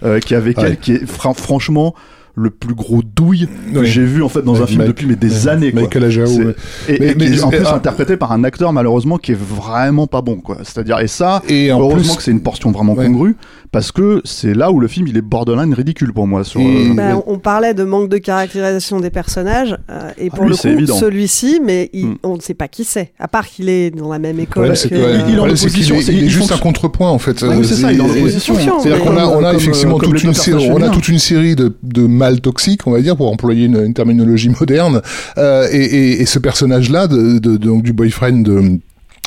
euh, qui est avec Ouais. elle, qui est fra- franchement le plus gros douille que j'ai vu en fait dans un film depuis mais des années quoi. Michael. Et, en plus interprété par un acteur malheureusement qui est vraiment pas bon quoi. C'est-à-dire et ça Et en heureusement plus- que c'est une portion vraiment congrue parce que c'est là où le film il est borderline ridicule pour moi sur Et- euh, Bah, on parlait de manque de caractérisation des personnages, euh, et pour lui, le coup, celui-ci, mais il- Hmm. on ne sait pas qui c'est, à part qu'il est dans la même Le école. que- ouais, il est il juste un contrepoint en fait. Oui, c'est ça, il est en opposition. fonction, C'est-à-dire mais- qu'on a, on a Comme, effectivement euh, comme toute une série, personnages on a féminins. toute une série de, de mâles toxiques, on va dire, pour employer une, une terminologie moderne. Euh, et, et, et ce personnage-là, de, de, donc du boyfriend de,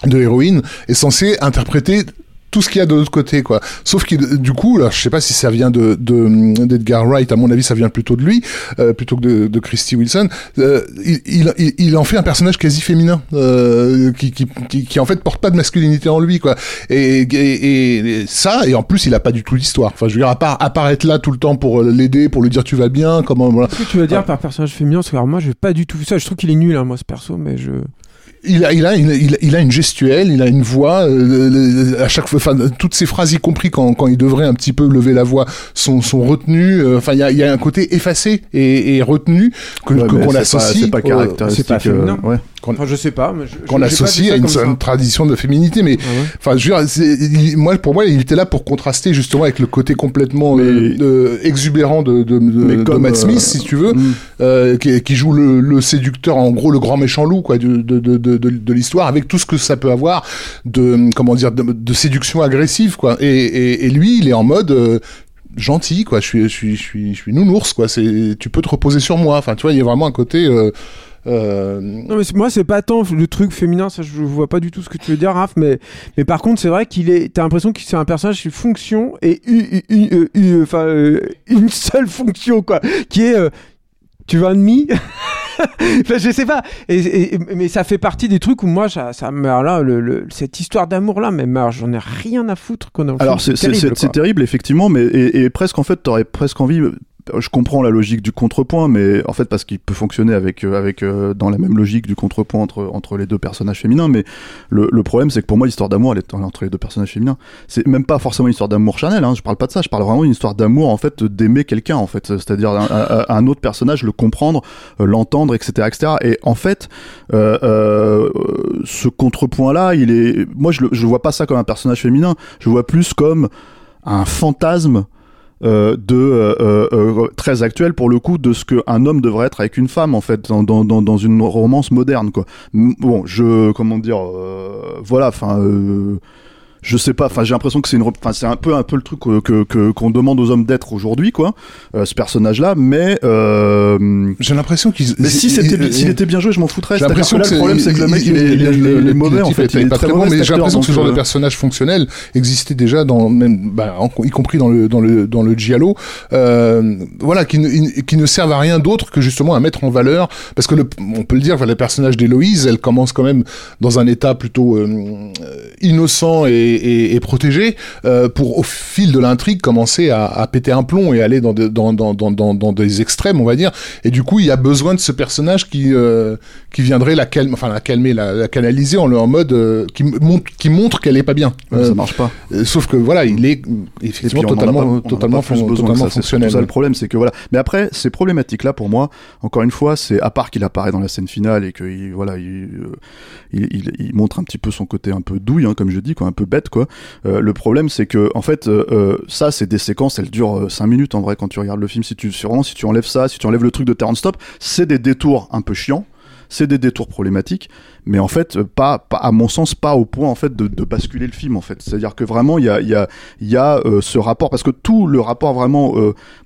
de l'héroïne, est censé interpréter tout ce qu'il y a de l'autre côté, quoi. Sauf que du coup, là, je sais pas si ça vient de de- d'Edgar Wright. À mon avis, ça vient plutôt de lui, euh, plutôt que de, de Christy Wilson. Euh, il, il, il- en fait un personnage quasi féminin, euh, qui, qui, qui, qui, en fait porte pas de masculinité en lui, quoi. Et, et, et ça, et en plus, il a pas du tout l'histoire. Enfin, je veux dire, à part apparaître là tout le temps pour l'aider, pour lui dire tu vas bien, comment voilà. Qu'est-ce que tu veux dire par personnage féminin Parce que alors, moi, j'ai pas du tout ça. Je trouve qu'il est nul, hein, moi, ce perso, mais je. Il a, il a, il a, il a- il a une gestuelle, il a une voix. euh, le- à chaque fois, enfin, toutes ses phrases, y compris quand, quand il devrait un petit peu lever la voix, sont, sont retenues. euh, Enfin, il y a, y a un côté effacé et, et retenu que Ouais, qu'on c'est pas- associe. c'est pas caractéristique c'est pas féminin. euh, ouais. Enfin, je sais pas. mais qu'on associe à une, une tradition de féminité mais Ah ouais. enfin je veux dire c'est- il- moi pour moi il était là pour contraster justement avec le côté complètement euh, euh, exubérant de, de, de, Mais de comme, Matt euh, Smith si tu veux mm. euh, qui, qui joue le, le séducteur en gros le grand méchant loup quoi de, de, l'histoire avec tout ce que ça peut avoir de comment dire de, séduction agressive quoi et, et, et lui il est en mode euh, gentil quoi je suis je suis je suis je suis nounours quoi c'est tu peux te reposer sur moi enfin tu vois il y a vraiment un côté euh, euh, Non mais moi c'est pas tant le truc féminin, ça je vois pas du tout ce que tu veux dire Raph, mais mais par contre c'est vrai qu'il est, t'as l'impression que c'est un personnage qui fonction et une, une, une- une- enfin euh, une seule fonction quoi, qui est euh, tu veux un demi Enfin, je sais pas, et, et- et- mais ça fait partie des trucs où moi ça, ça me alors là le, le- cette histoire d'amour là, alors, j'en ai rien à foutre qu'on. Alors c'est terrible, effectivement, mais et, et presque en fait t'aurais presque envie. Je comprends la logique du contrepoint, mais en fait parce qu'il peut fonctionner avec euh, avec euh, dans la même logique du contrepoint entre entre les deux personnages féminins. Mais le, problème c'est que pour moi l'histoire d'amour elle est entre les deux personnages féminins. C'est même pas forcément une histoire d'amour charnel. Hein, je parle pas de ça. Je parle vraiment d'une histoire d'amour en fait d'aimer quelqu'un en fait, c'est-à-dire un, autre personnage, le comprendre, euh, l'entendre, etc., etc. Et en fait, ce contrepoint-là, il est, moi je, le- je vois pas ça comme un personnage féminin. Je vois plus comme un fantasme euh, de euh, euh, euh, très actuel pour le coup de ce qu'un homme devrait être avec une femme en fait dans, dans, dans, une romance moderne quoi. Bon, je comment dire, euh, voilà, enfin. Euh, je sais pas, enfin j'ai l'impression que c'est une, enfin c'est un peu un peu le truc que que- que- qu'on demande aux hommes d'être aujourd'hui quoi, euh, ce personnage-là. Mais euh, j'ai l'impression qu'ils. Mais si c'était, s'il était bien joué, je m'en foutrais. J'ai l'impression que là, le problème, c'est que le mec, il est, il est- il est- il est mauvais, en fait. Il est pas très bon, mais j'ai l'impression que ce genre de euh, personnage fonctionnel existait déjà dans même, bah, en- y compris dans le dans le dans le giallo, euh, voilà, qui ne qui ne servent à rien d'autre que justement à mettre en valeur, parce que le, on peut le dire, enfin, le personnage d'Héloïse, elle commence quand même dans un état plutôt euh, innocent et, et, et protégé, euh, pour au fil de l'intrigue commencer à, à péter un plomb et aller dans, de- dans, dans, dans, des extrêmes, on va dire. Et du coup, il y a besoin de ce personnage qui, euh, qui viendrait la calmer, enfin la calmer, la, la canaliser en, en mode euh, qui montre, qui montre qu'elle est pas bien. Ça marche pas. sauf que voilà, il est effectivement puis, totalement, pas- totalement, fon- totalement ça, fonctionnel. ça le problème, c'est que voilà. Mais après, ces problématiques là, pour moi, encore une fois, c'est à part qu'il apparaît dans la scène finale et qu'il voilà, il, il, il- il montre un petit peu son côté un peu douille, hein, comme je dis, quoi, un peu bête, Euh, le problème, c'est que en fait, euh, euh, ça, c'est des séquences, elles durent 5 minutes en vrai quand tu regardes le film. Si tu, enlèves ça, si tu enlèves le truc de Terrence Stop, c'est des détours un peu chiants. C'est des détours problématiques, mais en fait, pas, à mon sens, pas au point en fait de, basculer le film en fait. C'est-à-dire que vraiment, il y a, ce rapport parce que tout le rapport vraiment,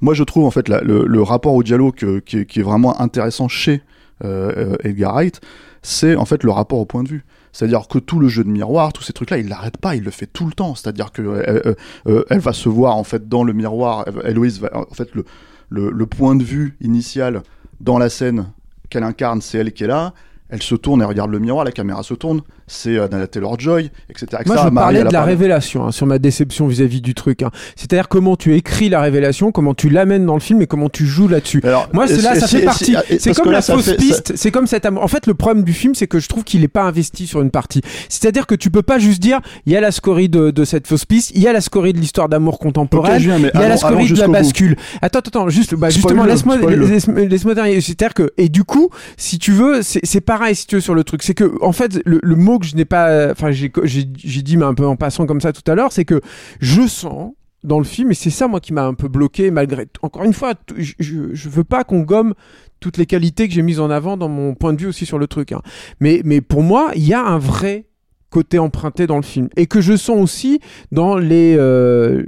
moi je trouve en fait le, rapport au dialogue qui, qui est vraiment intéressant chez Edgar Wright, c'est en fait le rapport au point de vue. C'est-à-dire que tout le jeu de miroir, tous ces trucs-là, il l'arrête pas, il le fait tout le temps. C'est-à-dire que euh, euh, euh, elle va se voir en fait dans le miroir. elle- Héloïse va en fait le, le, le point de vue initial dans la scène qu'elle incarne, c'est elle qui est là. Elle se tourne et regarde le miroir, la caméra se tourne, c'est euh, Anna Taylor-Joy, etc. etc. Moi, je parlais de la parlé- révélation, hein, sur ma déception vis-à-vis du truc. hein. C'est-à-dire comment tu écris la révélation, comment tu l'amènes dans le film et comment tu joues là-dessus. Moi, c'est là, ça fait partie. c'est- comme là, la fausse fait- piste. C'est comme cet amour. En fait, le problème du film, c'est que je trouve qu'il est pas investi sur une partie. C'est-à-dire que tu peux pas juste dire, il y a la scorie de, de cette fausse piste, il y a la scorie de l'histoire d'amour contemporaine, il y a la scorie de la bout. bascule. Attends, attends, juste, bah, justement, laisse-moi, laisse-moi. C'est-à-dire que, et du coup, si tu veux, c'est pareil, si tu veux, sur le truc. C'est que, en fait, le, le que je n'ai pas, enfin, j'ai dit, mais un peu en passant comme ça tout à l'heure, c'est que je sens dans le film, et c'est ça, moi, qui m'a un peu bloqué, malgré. Encore une fois, je, je, veux pas qu'on gomme toutes les qualités que j'ai mises en avant dans mon point de vue aussi sur le truc. hein. Mais, mais pour moi, il y a un vrai côté emprunté dans le film et que je sens aussi dans les euh,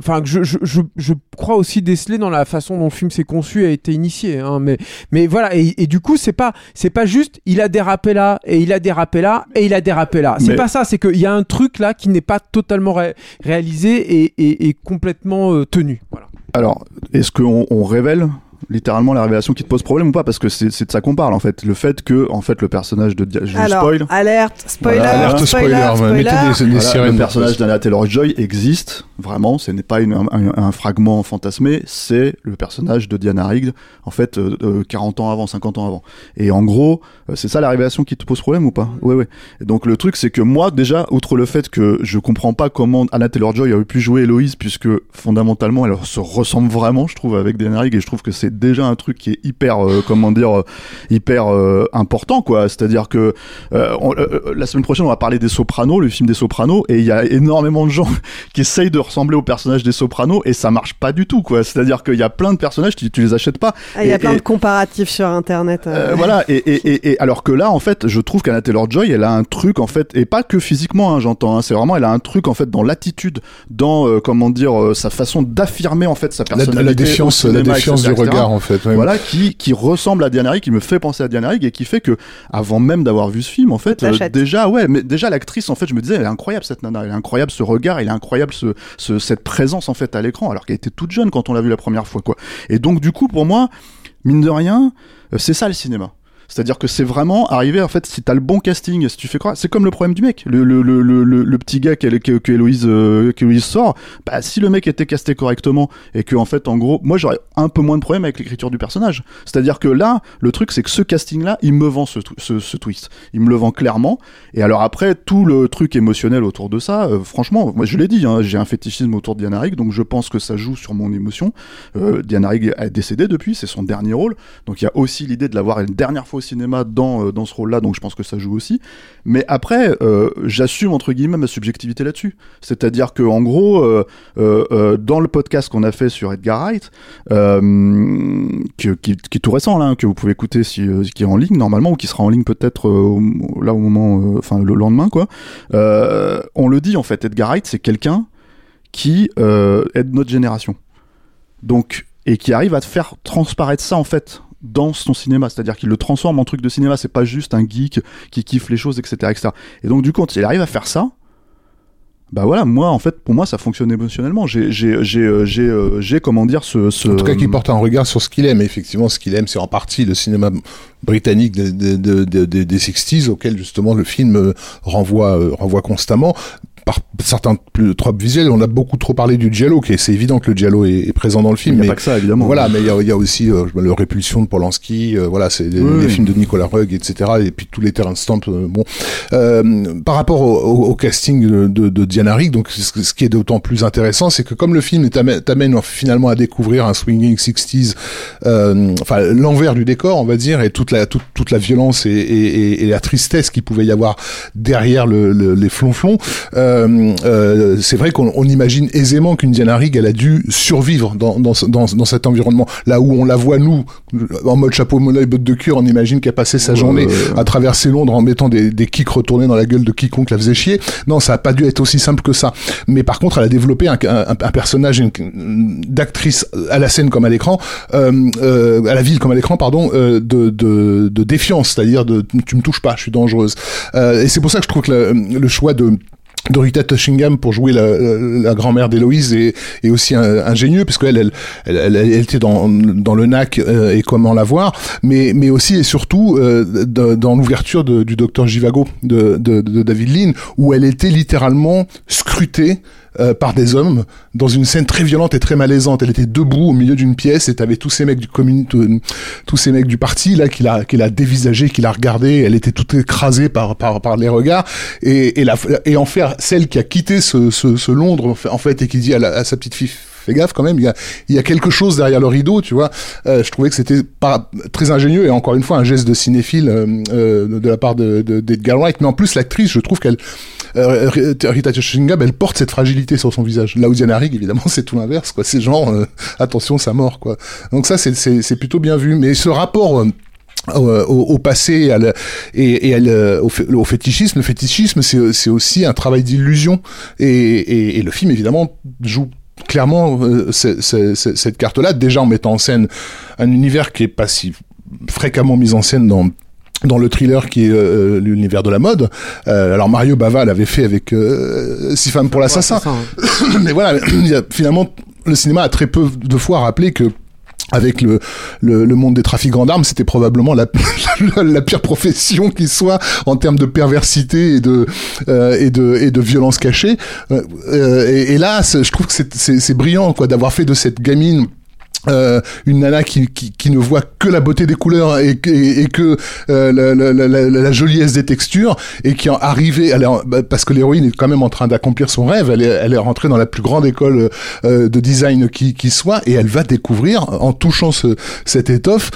enfin que je, je, je, je crois aussi déceler dans la façon dont le film s'est conçu et a été initié hein, mais mais voilà et, et du coup c'est pas c'est pas juste il a dérapé là et il a dérapé là et il a dérapé là. C'est Mais- pas ça c'est qu'il y a un truc là qui n'est pas totalement ré- réalisé et, et, et complètement euh, tenu voilà. Alors, est-ce qu'on on révèle littéralement la révélation qui te pose problème ou pas Parce que c'est c'est de ça qu'on parle en fait. Le fait que, en fait, le personnage de. Dia- Je Alors, spoil. alerte, spoiler, Voilà. Alerte spoiler, spoiler, spoiler. mettez des, des Voilà, sirènes. le personnage d'Anna Taylor-Joy existe vraiment. Ce n'est pas une- un, un fragment fantasmé. C'est le personnage de Diana Rigg, en fait, euh, euh, 40 ans avant, 50 ans avant. Et en gros, euh, c'est ça la révélation qui te pose problème ou pas? Ouais, ouais. Et donc le truc, c'est que moi, déjà, outre le fait que je comprends pas comment Anna Taylor-Joy a pu jouer Héloïse, puisque fondamentalement, elle se ressemble vraiment, je trouve, avec Diana Rigg, et je trouve que c'est déjà un truc qui est hyper, euh, comment dire, euh, hyper euh, important, quoi. C'est-à-dire que euh, on- euh, la semaine prochaine, on va parler des Sopranos, le film des Sopranos, et il y a énormément de gens qui essayent de ressembler aux personnages des Sopranos, et ça marche pas du tout, quoi. C'est-à-dire qu'il y a plein de personnages, tu, tu les achètes pas. Ah, Il y a Et- plein et- de comparatifs sur Internet. euh. euh, voilà, et, et, et, et alors que là, en fait, je trouve qu'Anna Taylor-Joy, elle a un truc, en fait, et pas que physiquement, hein, j'entends, hein, c'est vraiment, elle a un truc, en fait, dans l'attitude, dans, euh, comment dire, euh, sa façon d'affirmer, en fait, sa La, personnalité. la au défiance, la défiance etc., du etc. regard en fait. ouais. Voilà, qui, qui ressemble à Diane Rigg, qui me fait penser à Diane Rigg, et qui fait que, avant même d'avoir vu ce film, en fait, euh, déjà, ouais, mais déjà, l'actrice, en fait, je me disais, elle est incroyable, cette nana, elle est incroyable, ce regard, elle est incroyable, ce, ce, cette présence, en fait, à l'écran, alors qu'elle était toute jeune quand on l'a vu la première fois, quoi. Et donc, du coup, pour moi, mine de rien, euh, c'est ça le cinéma. C'est-à-dire que c'est vraiment arriver, en fait, si t'as le bon casting, si tu fais quoi, c'est comme le problème du mec. Le, le, le, le, petit gars qu'elle- que, que, euh, sort, bah, si le mec était casté correctement et que, en fait, en gros, moi, j'aurais un peu moins de problème avec l'écriture du personnage. C'est-à-dire que là, le truc, c'est que ce casting-là, il me vend ce, ce, twist. Il me le vend clairement. Et alors après, tout le truc émotionnel autour de ça, euh, franchement, moi, je l'ai dit, hein, j'ai un fétichisme autour de Diana Rigg, donc je pense que ça joue sur mon émotion. Euh, Diana Rigg est décédée depuis, c'est son dernier rôle. Donc il y a aussi l'idée de la voir une dernière fois au cinéma dans, euh, dans ce rôle-là, donc je pense que ça joue aussi. Mais après, euh, j'assume entre guillemets ma subjectivité là-dessus. C'est-à-dire que en gros, euh, dans le podcast qu'on a fait sur Edgar Wright, qui, qui est tout récent là, hein, que vous pouvez écouter si, qui est en ligne normalement ou qui sera en ligne peut-être là au moment, enfin le lendemain quoi. On le dit en fait, Edgar Wright c'est quelqu'un qui est de notre génération. Donc et qui arrive à faire transparaître ça en fait dans son cinéma, c'est-à-dire qu'il le transforme en truc de cinéma, c'est pas juste un geek qui kiffe les choses, etc., etc. Et donc du coup, quand il arrive à faire ça, bah voilà, moi en fait, pour moi, ça fonctionne émotionnellement. J'ai, j'ai, j'ai, euh, j'ai, euh, j'ai comment dire ce. En tout cas, qui porte un regard sur ce qu'il aime. Effectivement, ce qu'il aime, c'est en partie le cinéma britannique des, des, des, des, des 60s, auquel justement le film euh, renvoie, renvoie constamment. Par certains plus tropes visuels, on a beaucoup trop parlé du giallo, qui est, c'est évident que le giallo est, est présent dans le film. Il y a mais pas que ça, évidemment. Voilà, mais il y a, y a aussi euh, le Répulsion de Polanski, euh, voilà, c'est les, Oui, les films de Nicolas Rugg, etc. Et puis tous les terrains de stamp. euh, bon, Euh, par rapport au, au- au casting de, de, Diana Rigg, donc ce, ce qui est d'autant plus intéressant, c'est que comme le film t'amène t'amène finalement à découvrir un swinging 60s, euh, enfin l'envers du décor, on va dire, et toute la toute, toute la violence et, et, et- et la tristesse qu'il pouvait y avoir derrière le, le- les flonflons, euh, euh, c'est vrai qu'on on imagine aisément qu'une Diana Rigg, elle a dû survivre dans, dans, dans, dans cet environnement. Là où on la voit, nous, en mode chapeau mono et bottes de cuir, on imagine qu'elle passait sa journée à traverser Londres en mettant des, des kicks retournés dans la gueule de quiconque la faisait chier. Non, ça a pas dû être aussi simple que ça. Mais par contre, elle a développé un, un, un personnage d'actrice à la scène comme à l'écran, euh, euh, à la ville comme à l'écran, pardon, euh, de, de, de défiance, c'est-à-dire de tu me touches pas, je suis dangereuse. Euh, et c'est pour ça que je trouve que le, le choix de Dorita Tushingham pour jouer la, grand-mère d'Héloïse est, aussi ingénieux parce qu'elle elle, était dans, le NAC euh, et comment la voir. Mais, aussi et surtout euh, dans l'ouverture du docteur Givago de, de, de David Lean où elle était littéralement scrutée euh, par des hommes dans une scène très violente et très malaisante. Elle était debout au milieu d'une pièce et t'avais tous ces mecs du commun... t- tous ces mecs du parti là qui l'a qui l'a dévisagé, qui l'a regardé. Elle était toute écrasée par par, par les regards et et, la, et en faire celle qui a quitté ce, ce, ce Londres en fait et qui dit à, la- à sa petite fille fais gaffe quand même, il y a, quelque chose derrière le rideau, tu vois. Euh, je trouvais que c'était pas très ingénieux et encore une fois un geste de cinéphile euh, euh, de la part de, de, d'Edgar Wright. Mais en plus, l'actrice, je trouve qu'elle, Rita Tushingham, elle porte cette fragilité sur son visage. Là où Diana Rigg, évidemment, c'est tout l'inverse, quoi. C'est genre, attention, ça mort, quoi. Donc ça, c'est, plutôt bien vu. Mais ce rapport, au, passé et, au, fé- au fétichisme. Le fétichisme, c'est aussi un travail d'illusion. Et, et le film, évidemment, joue clairement euh, cette carte-là, déjà en mettant en scène un univers qui est pas si fréquemment mis en scène dans dans le thriller qui est euh, l'univers de la mode. Euh, alors Mario Bava l'avait fait avec euh, Six femmes pour l'assassin. Mais voilà, il y a, finalement, le cinéma a très peu de fois rappelé que avec le, le, le monde des trafiquants d'armes, c'était probablement la, la, la pire profession qui soit en termes de perversité et de, euh, et de, et de violence cachée. Euh, euh, et, là, je trouve que c'est brillant quoi d'avoir fait de cette gamine euh, une nana qui, qui, ne voit que la beauté des couleurs et, et, et que euh, la, la, joliesse des textures et qui est arrivée bah, parce que l'héroïne est quand même en train d'accomplir son rêve elle est, elle est rentrée dans la plus grande école euh, de design qui, qui soit et elle va découvrir en touchant ce, cette étoffe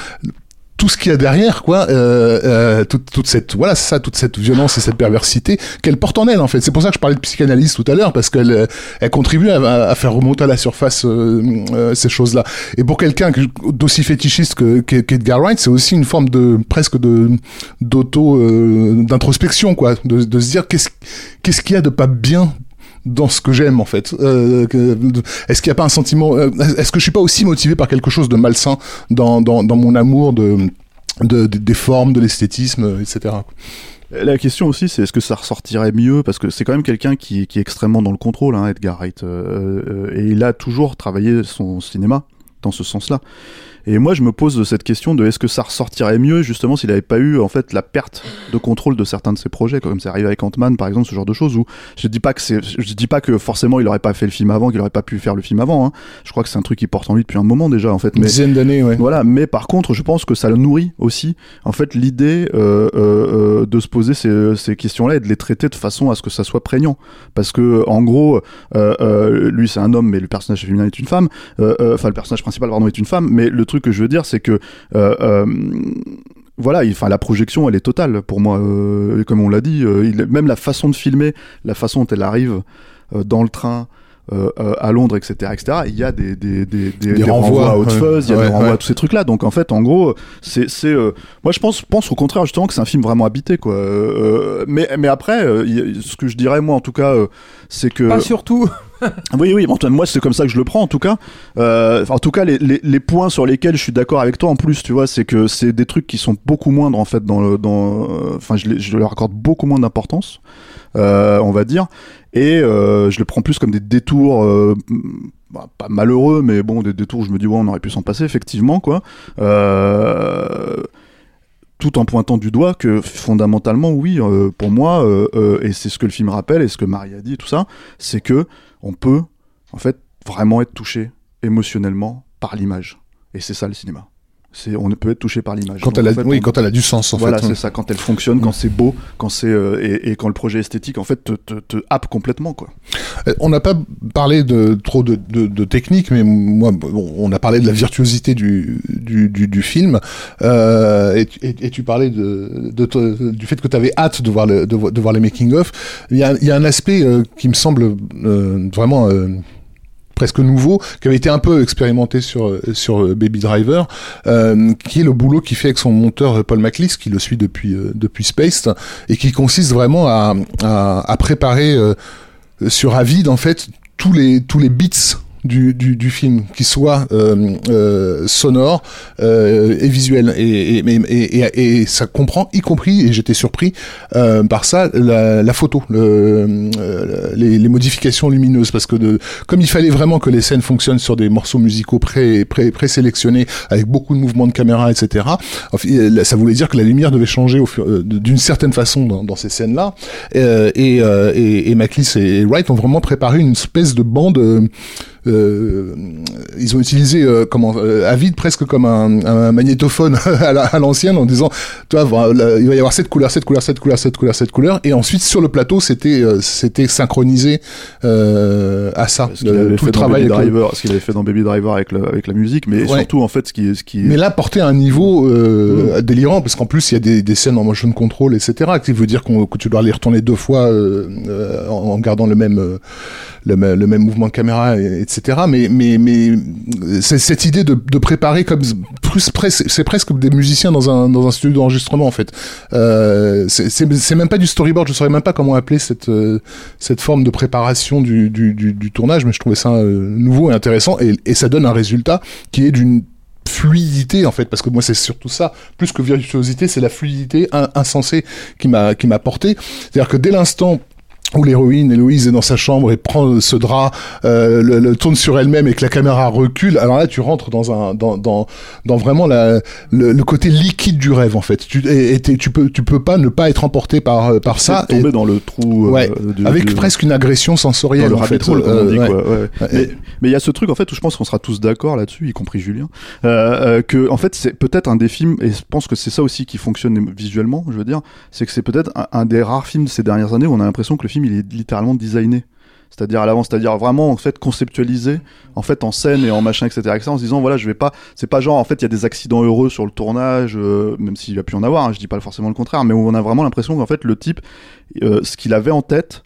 tout ce qu'il y a derrière, quoi, euh, euh, toute, toute, cette, voilà, ça, toute cette violence et cette perversité qu'elle porte en elle, en fait. C'est pour ça que je parlais de psychanalyse tout à l'heure, parce qu'elle, euh, elle contribue à, faire remonter à la surface euh, euh ces choses-là. Et pour quelqu'un d'aussi fétichiste que qu'Edgar Wright, c'est aussi une forme de presque de d'auto d'introspection, quoi, de, de se dire qu'est-ce qu'est-ce qu'il y a de pas bien dans ce que j'aime en fait euh, Est-ce qu'il n'y a pas un sentiment euh, Est-ce que je suis pas aussi motivé par quelque chose de malsain dans, dans, mon amour de, de, des formes, de l'esthétisme, etc. La question aussi, c'est est-ce que ça ressortirait mieux? Parce que c'est quand même quelqu'un qui, est extrêmement dans le contrôle, hein, Edgar Wright. Euh, et il a toujours travaillé son cinéma dans ce sens-là. Et moi, je me pose cette question de est-ce que ça ressortirait mieux justement s'il n'avait pas eu en fait la perte de contrôle de certains de ses projets, comme c'est arrivé avec Ant-Man par exemple, ce genre de choses où je dis pas que c'est, je dis pas que forcément il aurait pas fait le film avant, qu'il aurait pas pu faire le film avant. Hein. Je crois que c'est un truc qui porte en lui depuis un moment déjà en fait. Mais, Une dizaine d'années, ouais. Voilà, mais par contre, je pense que ça le nourrit aussi en fait l'idée euh, euh, euh de se poser ces, ces questions-là et de les traiter de façon à ce que ça soit prégnant, parce que en gros, euh, euh lui c'est un homme, mais le personnage féminin est une femme. Euh, enfin, le personnage principal pardon est une femme, mais le truc que je veux dire, c'est que euh, euh, voilà, enfin la projection, elle est totale pour moi. Euh, comme on l'a dit, il, même la façon de filmer, la façon dont elle arrive dans le train. à Londres, etc., etc. Il y a des des des, des, des renvois, à ouais, Fuzz, il y a ouais, des renvois ouais. à tous ces trucs-là. Donc en fait, en gros, c'est c'est moi je pense pense au contraire justement que c'est un film vraiment habité quoi. mais mais après, ce que je dirais moi en tout cas, c'est que pas surtout. oui, oui, bon, moi c'est comme ça que je le prends en tout cas. Euh, en tout cas, les, les, les, points sur lesquels je suis d'accord avec toi en plus, tu vois, c'est que c'est des trucs qui sont beaucoup moindres en fait dans le, dans, enfin, je, je leur accorde beaucoup moins d'importance, euh, on va dire, et euh, je le prends plus comme des détours. Bah, pas malheureux, mais bon, des détours où je me dis, ouais, on aurait pu s'en passer, effectivement, quoi. Euh, tout en pointant du doigt que fondamentalement, oui, euh, pour moi, euh, euh, et c'est ce que le film rappelle, et ce que Marie a dit, tout ça, c'est que on peut, en fait, vraiment être touché émotionnellement par l'image. Et c'est ça le cinéma. C'est, on peut être touché par l'image. Quand, elle a, en fait, oui, on, quand elle a du sens, en voilà, fait. c'est ça. Quand elle fonctionne, quand c'est beau, quand c'est euh, et, et, quand le projet esthétique, en fait, te, te, te happe complètement, quoi. On n'a pas parlé de trop de, de, de, technique, mais moi, bon, on a parlé de la virtuosité du du, du, du film, euh, et, et, et, tu parlais de, de, du fait que tu avais hâte de voir le, de, voir les making of. Il y a, il y a un aspect euh, qui me semble euh, vraiment presque nouveau, qui avait été un peu expérimenté sur sur Baby Driver, euh, qui est le boulot qu'il fait avec son monteur Paul McLeese, qui le suit depuis euh, depuis Spaced, et qui consiste vraiment à à, préparer euh, sur Avid en fait tous les tous les beats du, du, du, film, qui soit euh, euh, sonore euh, et visuel. Et, et, et, et, ça comprend, y compris, et j'étais surpris par ça, la, la photo, le, les, les, modifications lumineuses, parce que de, comme il fallait vraiment que les scènes fonctionnent sur des morceaux musicaux pré, pré, présélectionnés, avec beaucoup de mouvements de caméra, etc., ça voulait dire que la lumière devait changer d'une certaine façon dans, dans ces scènes-là. et, et, et Maclis et Wright ont vraiment préparé une espèce de bande ils ont utilisé euh, comment euh, Avid presque comme un, un magnétophone à l'ancienne en disant toi voilà, il va y avoir cette couleur cette couleur cette couleur cette couleur cette couleur et ensuite sur le plateau c'était euh, c'était synchronisé euh, à ça le, tout le travail Driver, ce qu'il avait fait dans Baby Driver avec, le, avec la musique mais ouais. surtout en fait ce qui ce qui mais là porté à un niveau mmh. délirant parce qu'en plus il y a des, des, scènes en motion control etc qui veut dire qu que tu dois les retourner deux fois en, en, gardant le même le, même mouvement de caméra etc mais mais mais cette idée de, préparer comme c'est presque des musiciens dans un dans un studio d'enregistrement en fait. Euh, c'est même pas du storyboard. Je saurais même pas comment appeler cette euh, cette forme de préparation du, du tournage mais je trouvais ça euh, nouveau et intéressant. Et, et ça donne un résultat qui est d'une fluidité en fait. Parce que moi c'est surtout ça. Plus que virtuosité c'est la fluidité insensée qui m'a qui m'a porté. C'est à dire que dès l'instant où l'héroïne Héloïse est dans sa chambre et prend ce drap, euh, le, tourne sur elle-même et que la caméra recule. Alors là, tu rentres dans un dans dans, vraiment le, le côté leak du rêve en fait. Tu, et, tu peux, tu peux pas ne pas être emporté par euh, par ça. Tomber dans le trou. Ouais. avec presque une agression sensorielle. le en fait. comme on dit, quoi. Mais il y a ce truc en fait où je pense qu'on sera tous d'accord là-dessus, y compris Julien, que en fait c'est peut-être un des films et je pense que c'est ça aussi qui fonctionne visuellement. Je veux dire, c'est que c'est peut-être un, un des rares films de ces dernières années où on a l'impression que le film il est littéralement designé c'est-à-dire à l'avance, c'est-à-dire vraiment en fait conceptualisé en fait en scène et en machin etc, etc en se disant voilà je vais pas c'est pas genre en fait il y a des accidents heureux sur le tournage euh, même s'il a pu en avoir hein, je dis pas forcément le contraire mais on a vraiment l'impression qu'en fait le type euh, ce qu'il avait en tête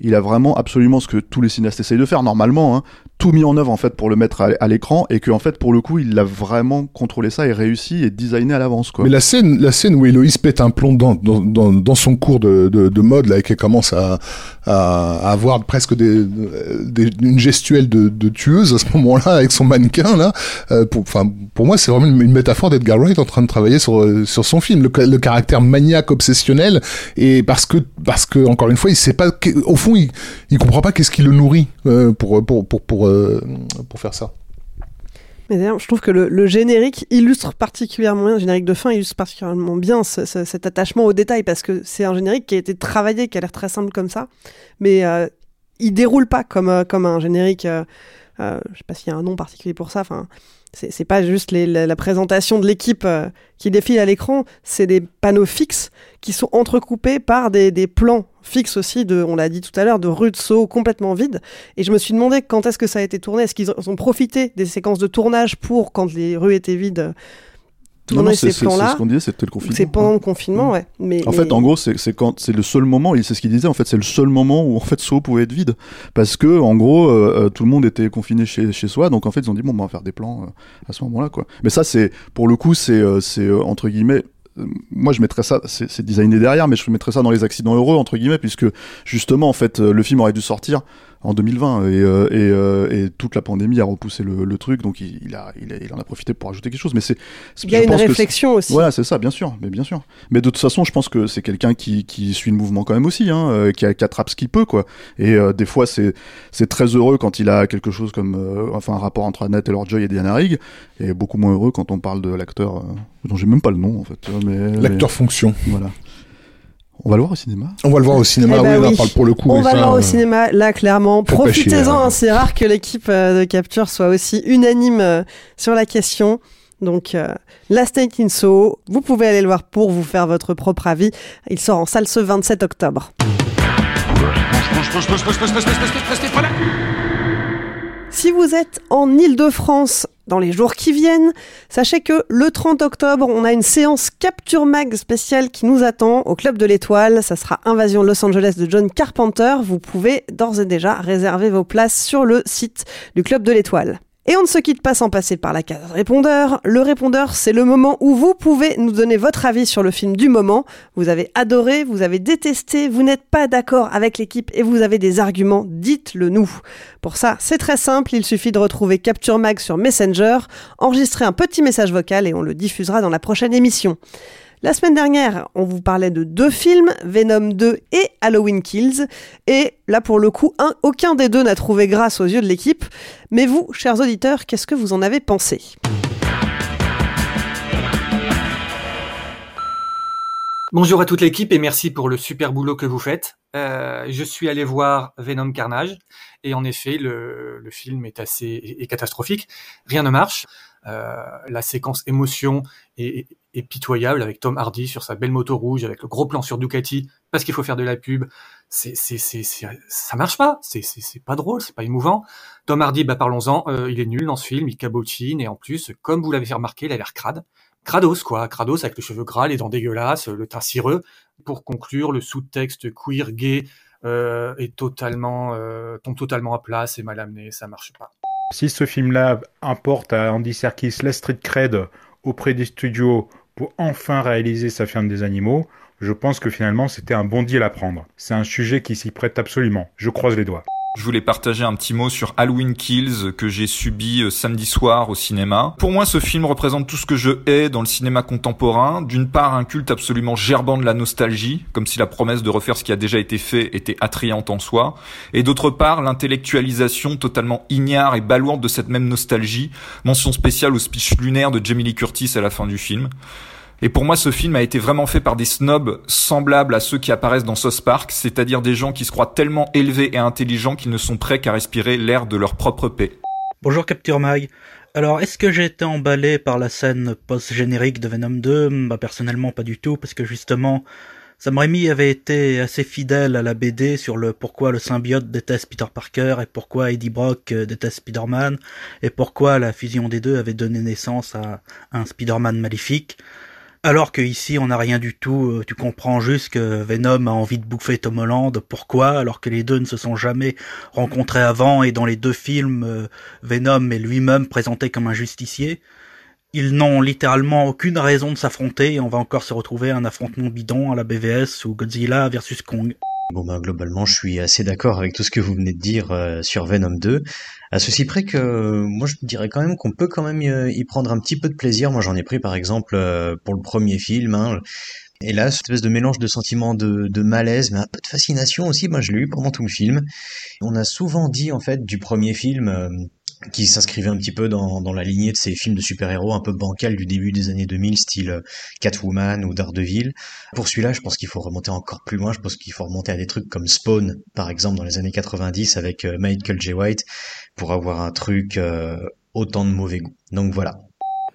il a vraiment absolument ce que tous les cinéastes essayent de faire normalement, hein, tout mis en œuvre en fait pour le mettre à, l'écran et que en fait pour le coup il a vraiment contrôlé ça et réussi et designé à l'avance quoi. Mais la scène, la scène où Héloïse pète un plomb dans, dans, dans, son cours de, de, de, mode là et qu'elle commence à, à, avoir presque une gestuelle de, tueuse à ce moment-là avec son mannequin là, euh, pour, pour moi c'est vraiment une, métaphore d'Edgar Wright en train de travailler sur sur son film, le, caractère maniaque obsessionnel et parce que parce que encore une fois il sait pas au fond il, il comprend pas qu'est-ce qui le nourrit euh, pour pour, pour euh, pour faire ça. Mais d'ailleurs, je trouve que le, générique illustre particulièrement bien, le générique de fin illustre particulièrement bien cet attachement au détail parce que c'est un générique qui a été travaillé, qui a l'air très simple comme ça, mais euh, il déroule pas comme, euh, comme un générique. Euh, euh, je sais pas s'il y a un nom particulier pour ça. Enfin, c'est pas juste la, présentation de l'équipe qui défile à l'écran, c'est des panneaux fixes qui sont entrecoupés par des, des plans fixe aussi de, on l'a dit tout à l'heure, de rues de saut complètement vides. Et je me suis demandé quand est-ce que ça a été tourné. Est-ce qu'ils ont profité des séquences de tournage pour, quand les rues étaient vides, ces plans-là. C'est ce qu'on disait, c'était le confinement. C'est pendant le confinement, ouais. Mais, en fait, en gros, c'est quand c'est le seul moment, c'est ce qu'il disait, en fait, c'est le seul moment où en fait Saut pouvait être vide. Parce que, en gros, euh, euh, tout le monde était confiné chez, chez soi, donc en fait, ils ont dit, bon, on va faire des plans euh, à ce moment-là, quoi. Mais ça, c'est, pour le coup, c'est, c'est entre guillemets, moi je mettrais ça, c'est designé derrière, mais je mettrais ça dans les accidents heureux entre guillemets, puisque justement en fait le film aurait dû sortir en 2020 et, euh, et, euh, et, toute la pandémie a repoussé le, le truc, donc il, il, a, il, a, il, en a profité pour ajouter quelque chose. Mais c'est il y a une réflexion aussi. Voilà, c'est ça, bien sûr, mais bien sûr. Mais de toute façon, je pense que c'est quelqu'un qui, qui suit le mouvement quand même aussi, hein, euh, qui, qui, attrape ce qu'il peut, quoi. Et des fois, c'est c'est très heureux quand il a quelque chose comme, enfin, un rapport entre Annette et Joy et Diana Rigg, et beaucoup moins heureux quand on parle de l'acteur dont j'ai même pas le nom en fait. Mais l'acteur fonction. Voilà. On va le voir au cinéma? On va le voir au cinéma, eh ben oui, parle pour le coup. On va le voir au cinéma, là, clairement. Profitez-en, hein, c'est rare que l'équipe euh, de Capture soit aussi unanime euh, sur la question. Donc, euh, Last Night in Soho, vous pouvez aller le voir pour vous faire votre propre avis. Il sort en salle ce 27 octobre. Si vous êtes en Ile-de-France dans les jours qui viennent, sachez que le 30 octobre, on a une séance Capture Mag spéciale qui nous attend au Club de l'Étoile. Ça sera Invasion Los Angeles de John Carpenter. Vous pouvez d'ores et déjà réserver vos places sur le site du Club de l'Étoile. Et on ne se quitte pas sans passer par la case répondeur. Le répondeur, c'est le moment où vous pouvez nous donner votre avis sur le film du moment. Vous avez adoré, vous avez détesté, vous n'êtes pas d'accord avec l'équipe et vous avez des arguments, dites-le nous. Pour ça, c'est très simple, il suffit de retrouver Capture Mag sur Messenger, enregistrer un petit message vocal et on le diffusera dans la prochaine émission. La semaine dernière, on vous parlait de deux films, Venom 2 et Halloween Kills. Et là, pour le coup, aucun des deux n'a trouvé grâce aux yeux de l'équipe. Mais vous, chers auditeurs, qu'est-ce que vous en avez pensé? Bonjour à toute l'équipe et merci pour le super boulot que vous faites. Euh, je suis allé voir Venom Carnage et en effet le, film est assez catastrophique. Rien ne marche. Euh, la séquence émotion est, pitoyable avec Tom Hardy sur sa belle moto rouge avec le gros plan sur Ducati parce qu'il faut faire de la pub. C'est, c'est, ça marche pas. C'est, pas drôle, c'est pas émouvant. Tom Hardy, bah parlons-en, euh, il est nul dans ce film, il cabotine et en plus, comme vous l'avez fait remarquer, il a l'air crade. Crados quoi, Crados avec le cheveux gras, les dents dégueulasses, le teint cireux. Pour conclure, le sous-texte queer gay euh, est totalement tombe totalement à plat, c'est mal amené, ça marche pas. Si ce film-là importe à Andy Serkis la street cred auprès des studios pour enfin réaliser sa ferme des animaux, je pense que finalement c'était un bon deal à prendre. C'est un sujet qui s'y prête absolument. Je croise les doigts. Je voulais partager un petit mot sur Halloween Kills que j'ai subi euh, samedi soir au cinéma. Pour moi, ce film représente tout ce que je hais dans le cinéma contemporain. D'une part, un culte absolument gerbant de la nostalgie, comme si la promesse de refaire ce qui a déjà été fait était attrayante en soi. Et d'autre part, l'intellectualisation totalement ignare et balourde de cette même nostalgie. Mention spéciale au speech lunaire de Jamie Lee Curtis à la fin du film. Et pour moi, ce film a été vraiment fait par des snobs semblables à ceux qui apparaissent dans South Park, c'est-à-dire des gens qui se croient tellement élevés et intelligents qu'ils ne sont prêts qu'à respirer l'air de leur propre paix. Bonjour Capture Mag. Alors, est-ce que j'ai été emballé par la scène post-générique de Venom 2 Bah personnellement pas du tout, parce que justement, Sam Raimi avait été assez fidèle à la BD sur le pourquoi le symbiote déteste Peter Parker et pourquoi Eddie Brock euh, déteste Spider-Man et pourquoi la fusion des deux avait donné naissance à un Spider-Man maléfique. Alors que ici on n'a rien du tout, euh, tu comprends juste que Venom a envie de bouffer Tom Holland, pourquoi? Alors que les deux ne se sont jamais rencontrés avant et dans les deux films, euh, Venom est lui-même présenté comme un justicier. Ils n'ont littéralement aucune raison de s'affronter et on va encore se retrouver à un affrontement bidon à la BVS ou Godzilla versus Kong. Bon bah globalement je suis assez d'accord avec tout ce que vous venez de dire euh, sur Venom 2. À ceci près que moi je dirais quand même qu'on peut quand même euh, y prendre un petit peu de plaisir. Moi j'en ai pris par exemple euh, pour le premier film. Hein. Et là, cette espèce de mélange de sentiments de, de, malaise, mais un peu de fascination aussi, moi je l'ai eu pendant tout le film. On a souvent dit en fait du premier film, qui s'inscrivait un petit peu dans, dans, la lignée de ces films de super-héros un peu bancals du début des années 2000, style euh, Catwoman ou Daredevil. Pour celui-là, je pense qu'il faut remonter encore plus loin. Je pense qu'il faut remonter à des trucs comme Spawn, par exemple, dans les années 90 avec euh, Michael J. White, pour avoir un truc euh, autant de mauvais goût. Donc voilà.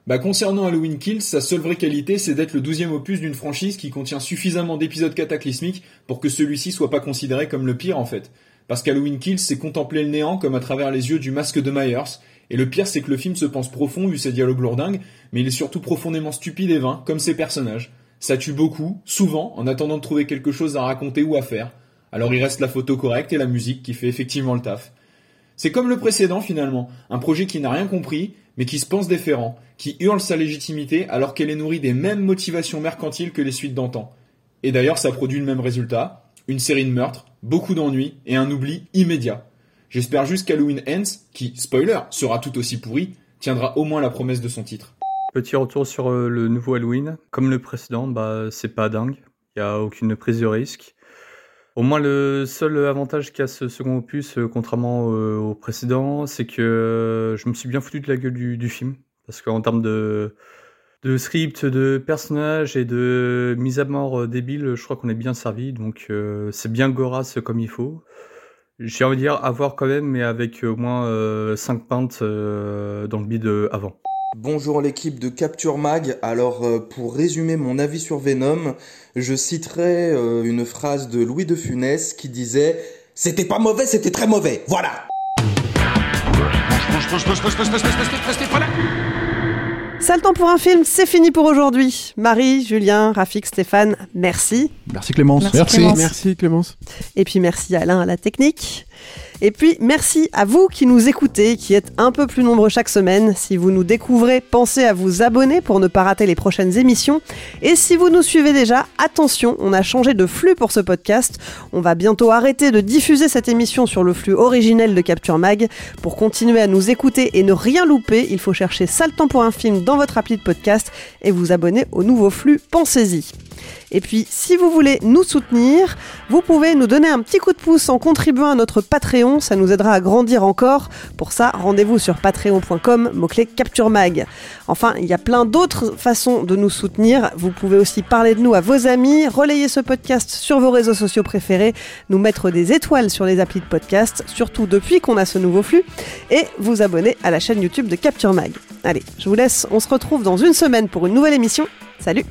Bah concernant Halloween Kills, sa seule vraie qualité, c'est d'être le douzième opus d'une franchise qui contient suffisamment d'épisodes cataclysmiques pour que celui-ci soit pas considéré comme le pire en fait. Parce qu'Halloween Kills, c'est contempler le néant comme à travers les yeux du masque de Myers. Et le pire, c'est que le film se pense profond, vu ses dialogues lourdingues, mais il est surtout profondément stupide et vain, comme ses personnages. Ça tue beaucoup, souvent, en attendant de trouver quelque chose à raconter ou à faire. Alors il reste la photo correcte et la musique qui fait effectivement le taf. C'est comme le précédent finalement, un projet qui n'a rien compris, mais qui se pense déférent, qui hurle sa légitimité alors qu'elle est nourrie des mêmes motivations mercantiles que les suites d'antan. Et d'ailleurs ça produit le même résultat, une série de meurtres, beaucoup d'ennuis et un oubli immédiat. J'espère juste qu'Halloween Ends, qui, spoiler, sera tout aussi pourri, tiendra au moins la promesse de son titre. Petit retour sur euh, le nouveau Halloween. Comme le précédent, bah, c'est pas dingue. Il n'y a aucune prise de risque. Au moins, le seul avantage qu'a ce second opus, euh, contrairement euh, au précédent, c'est que je me suis bien foutu de la gueule du, du film. Parce qu'en termes de, de script, de personnages et de mise à mort euh, débile, je crois qu'on est bien servi. Donc euh, c'est bien Goras comme il faut. J'ai envie de dire avoir quand même, mais avec au moins 5 euh, pintes dans le bide avant. Bonjour l'équipe de Capture Mag. Alors pour résumer mon avis sur Venom, je citerai une phrase de Louis de Funès qui disait C'était pas mauvais, c'était très mauvais. Voilà. Le temps pour un film, c'est fini pour aujourd'hui. Marie, Julien, Rafik, Stéphane, merci. Merci Clémence. Merci. Clémence. Merci Clémence. Et puis merci Alain à la technique. Et puis merci à vous qui nous écoutez, qui êtes un peu plus nombreux chaque semaine. Si vous nous découvrez, pensez à vous abonner pour ne pas rater les prochaines émissions. Et si vous nous suivez déjà, attention, on a changé de flux pour ce podcast. On va bientôt arrêter de diffuser cette émission sur le flux originel de Capture Mag. Pour continuer à nous écouter et ne rien louper, il faut chercher Sale temps pour un film dans votre appli de podcast et vous abonner au nouveau flux Pensez-y. Et puis, si vous voulez nous soutenir, vous pouvez nous donner un petit coup de pouce en contribuant à notre Patreon. Ça nous aidera à grandir encore. Pour ça, rendez-vous sur patreon.com, mot-clé Capture Mag. Enfin, il y a plein d'autres façons de nous soutenir. Vous pouvez aussi parler de nous à vos amis, relayer ce podcast sur vos réseaux sociaux préférés, nous mettre des étoiles sur les applis de podcast, surtout depuis qu'on a ce nouveau flux, et vous abonner à la chaîne YouTube de Capture Mag. Allez, je vous laisse, on se retrouve dans une semaine pour une nouvelle émission. Salut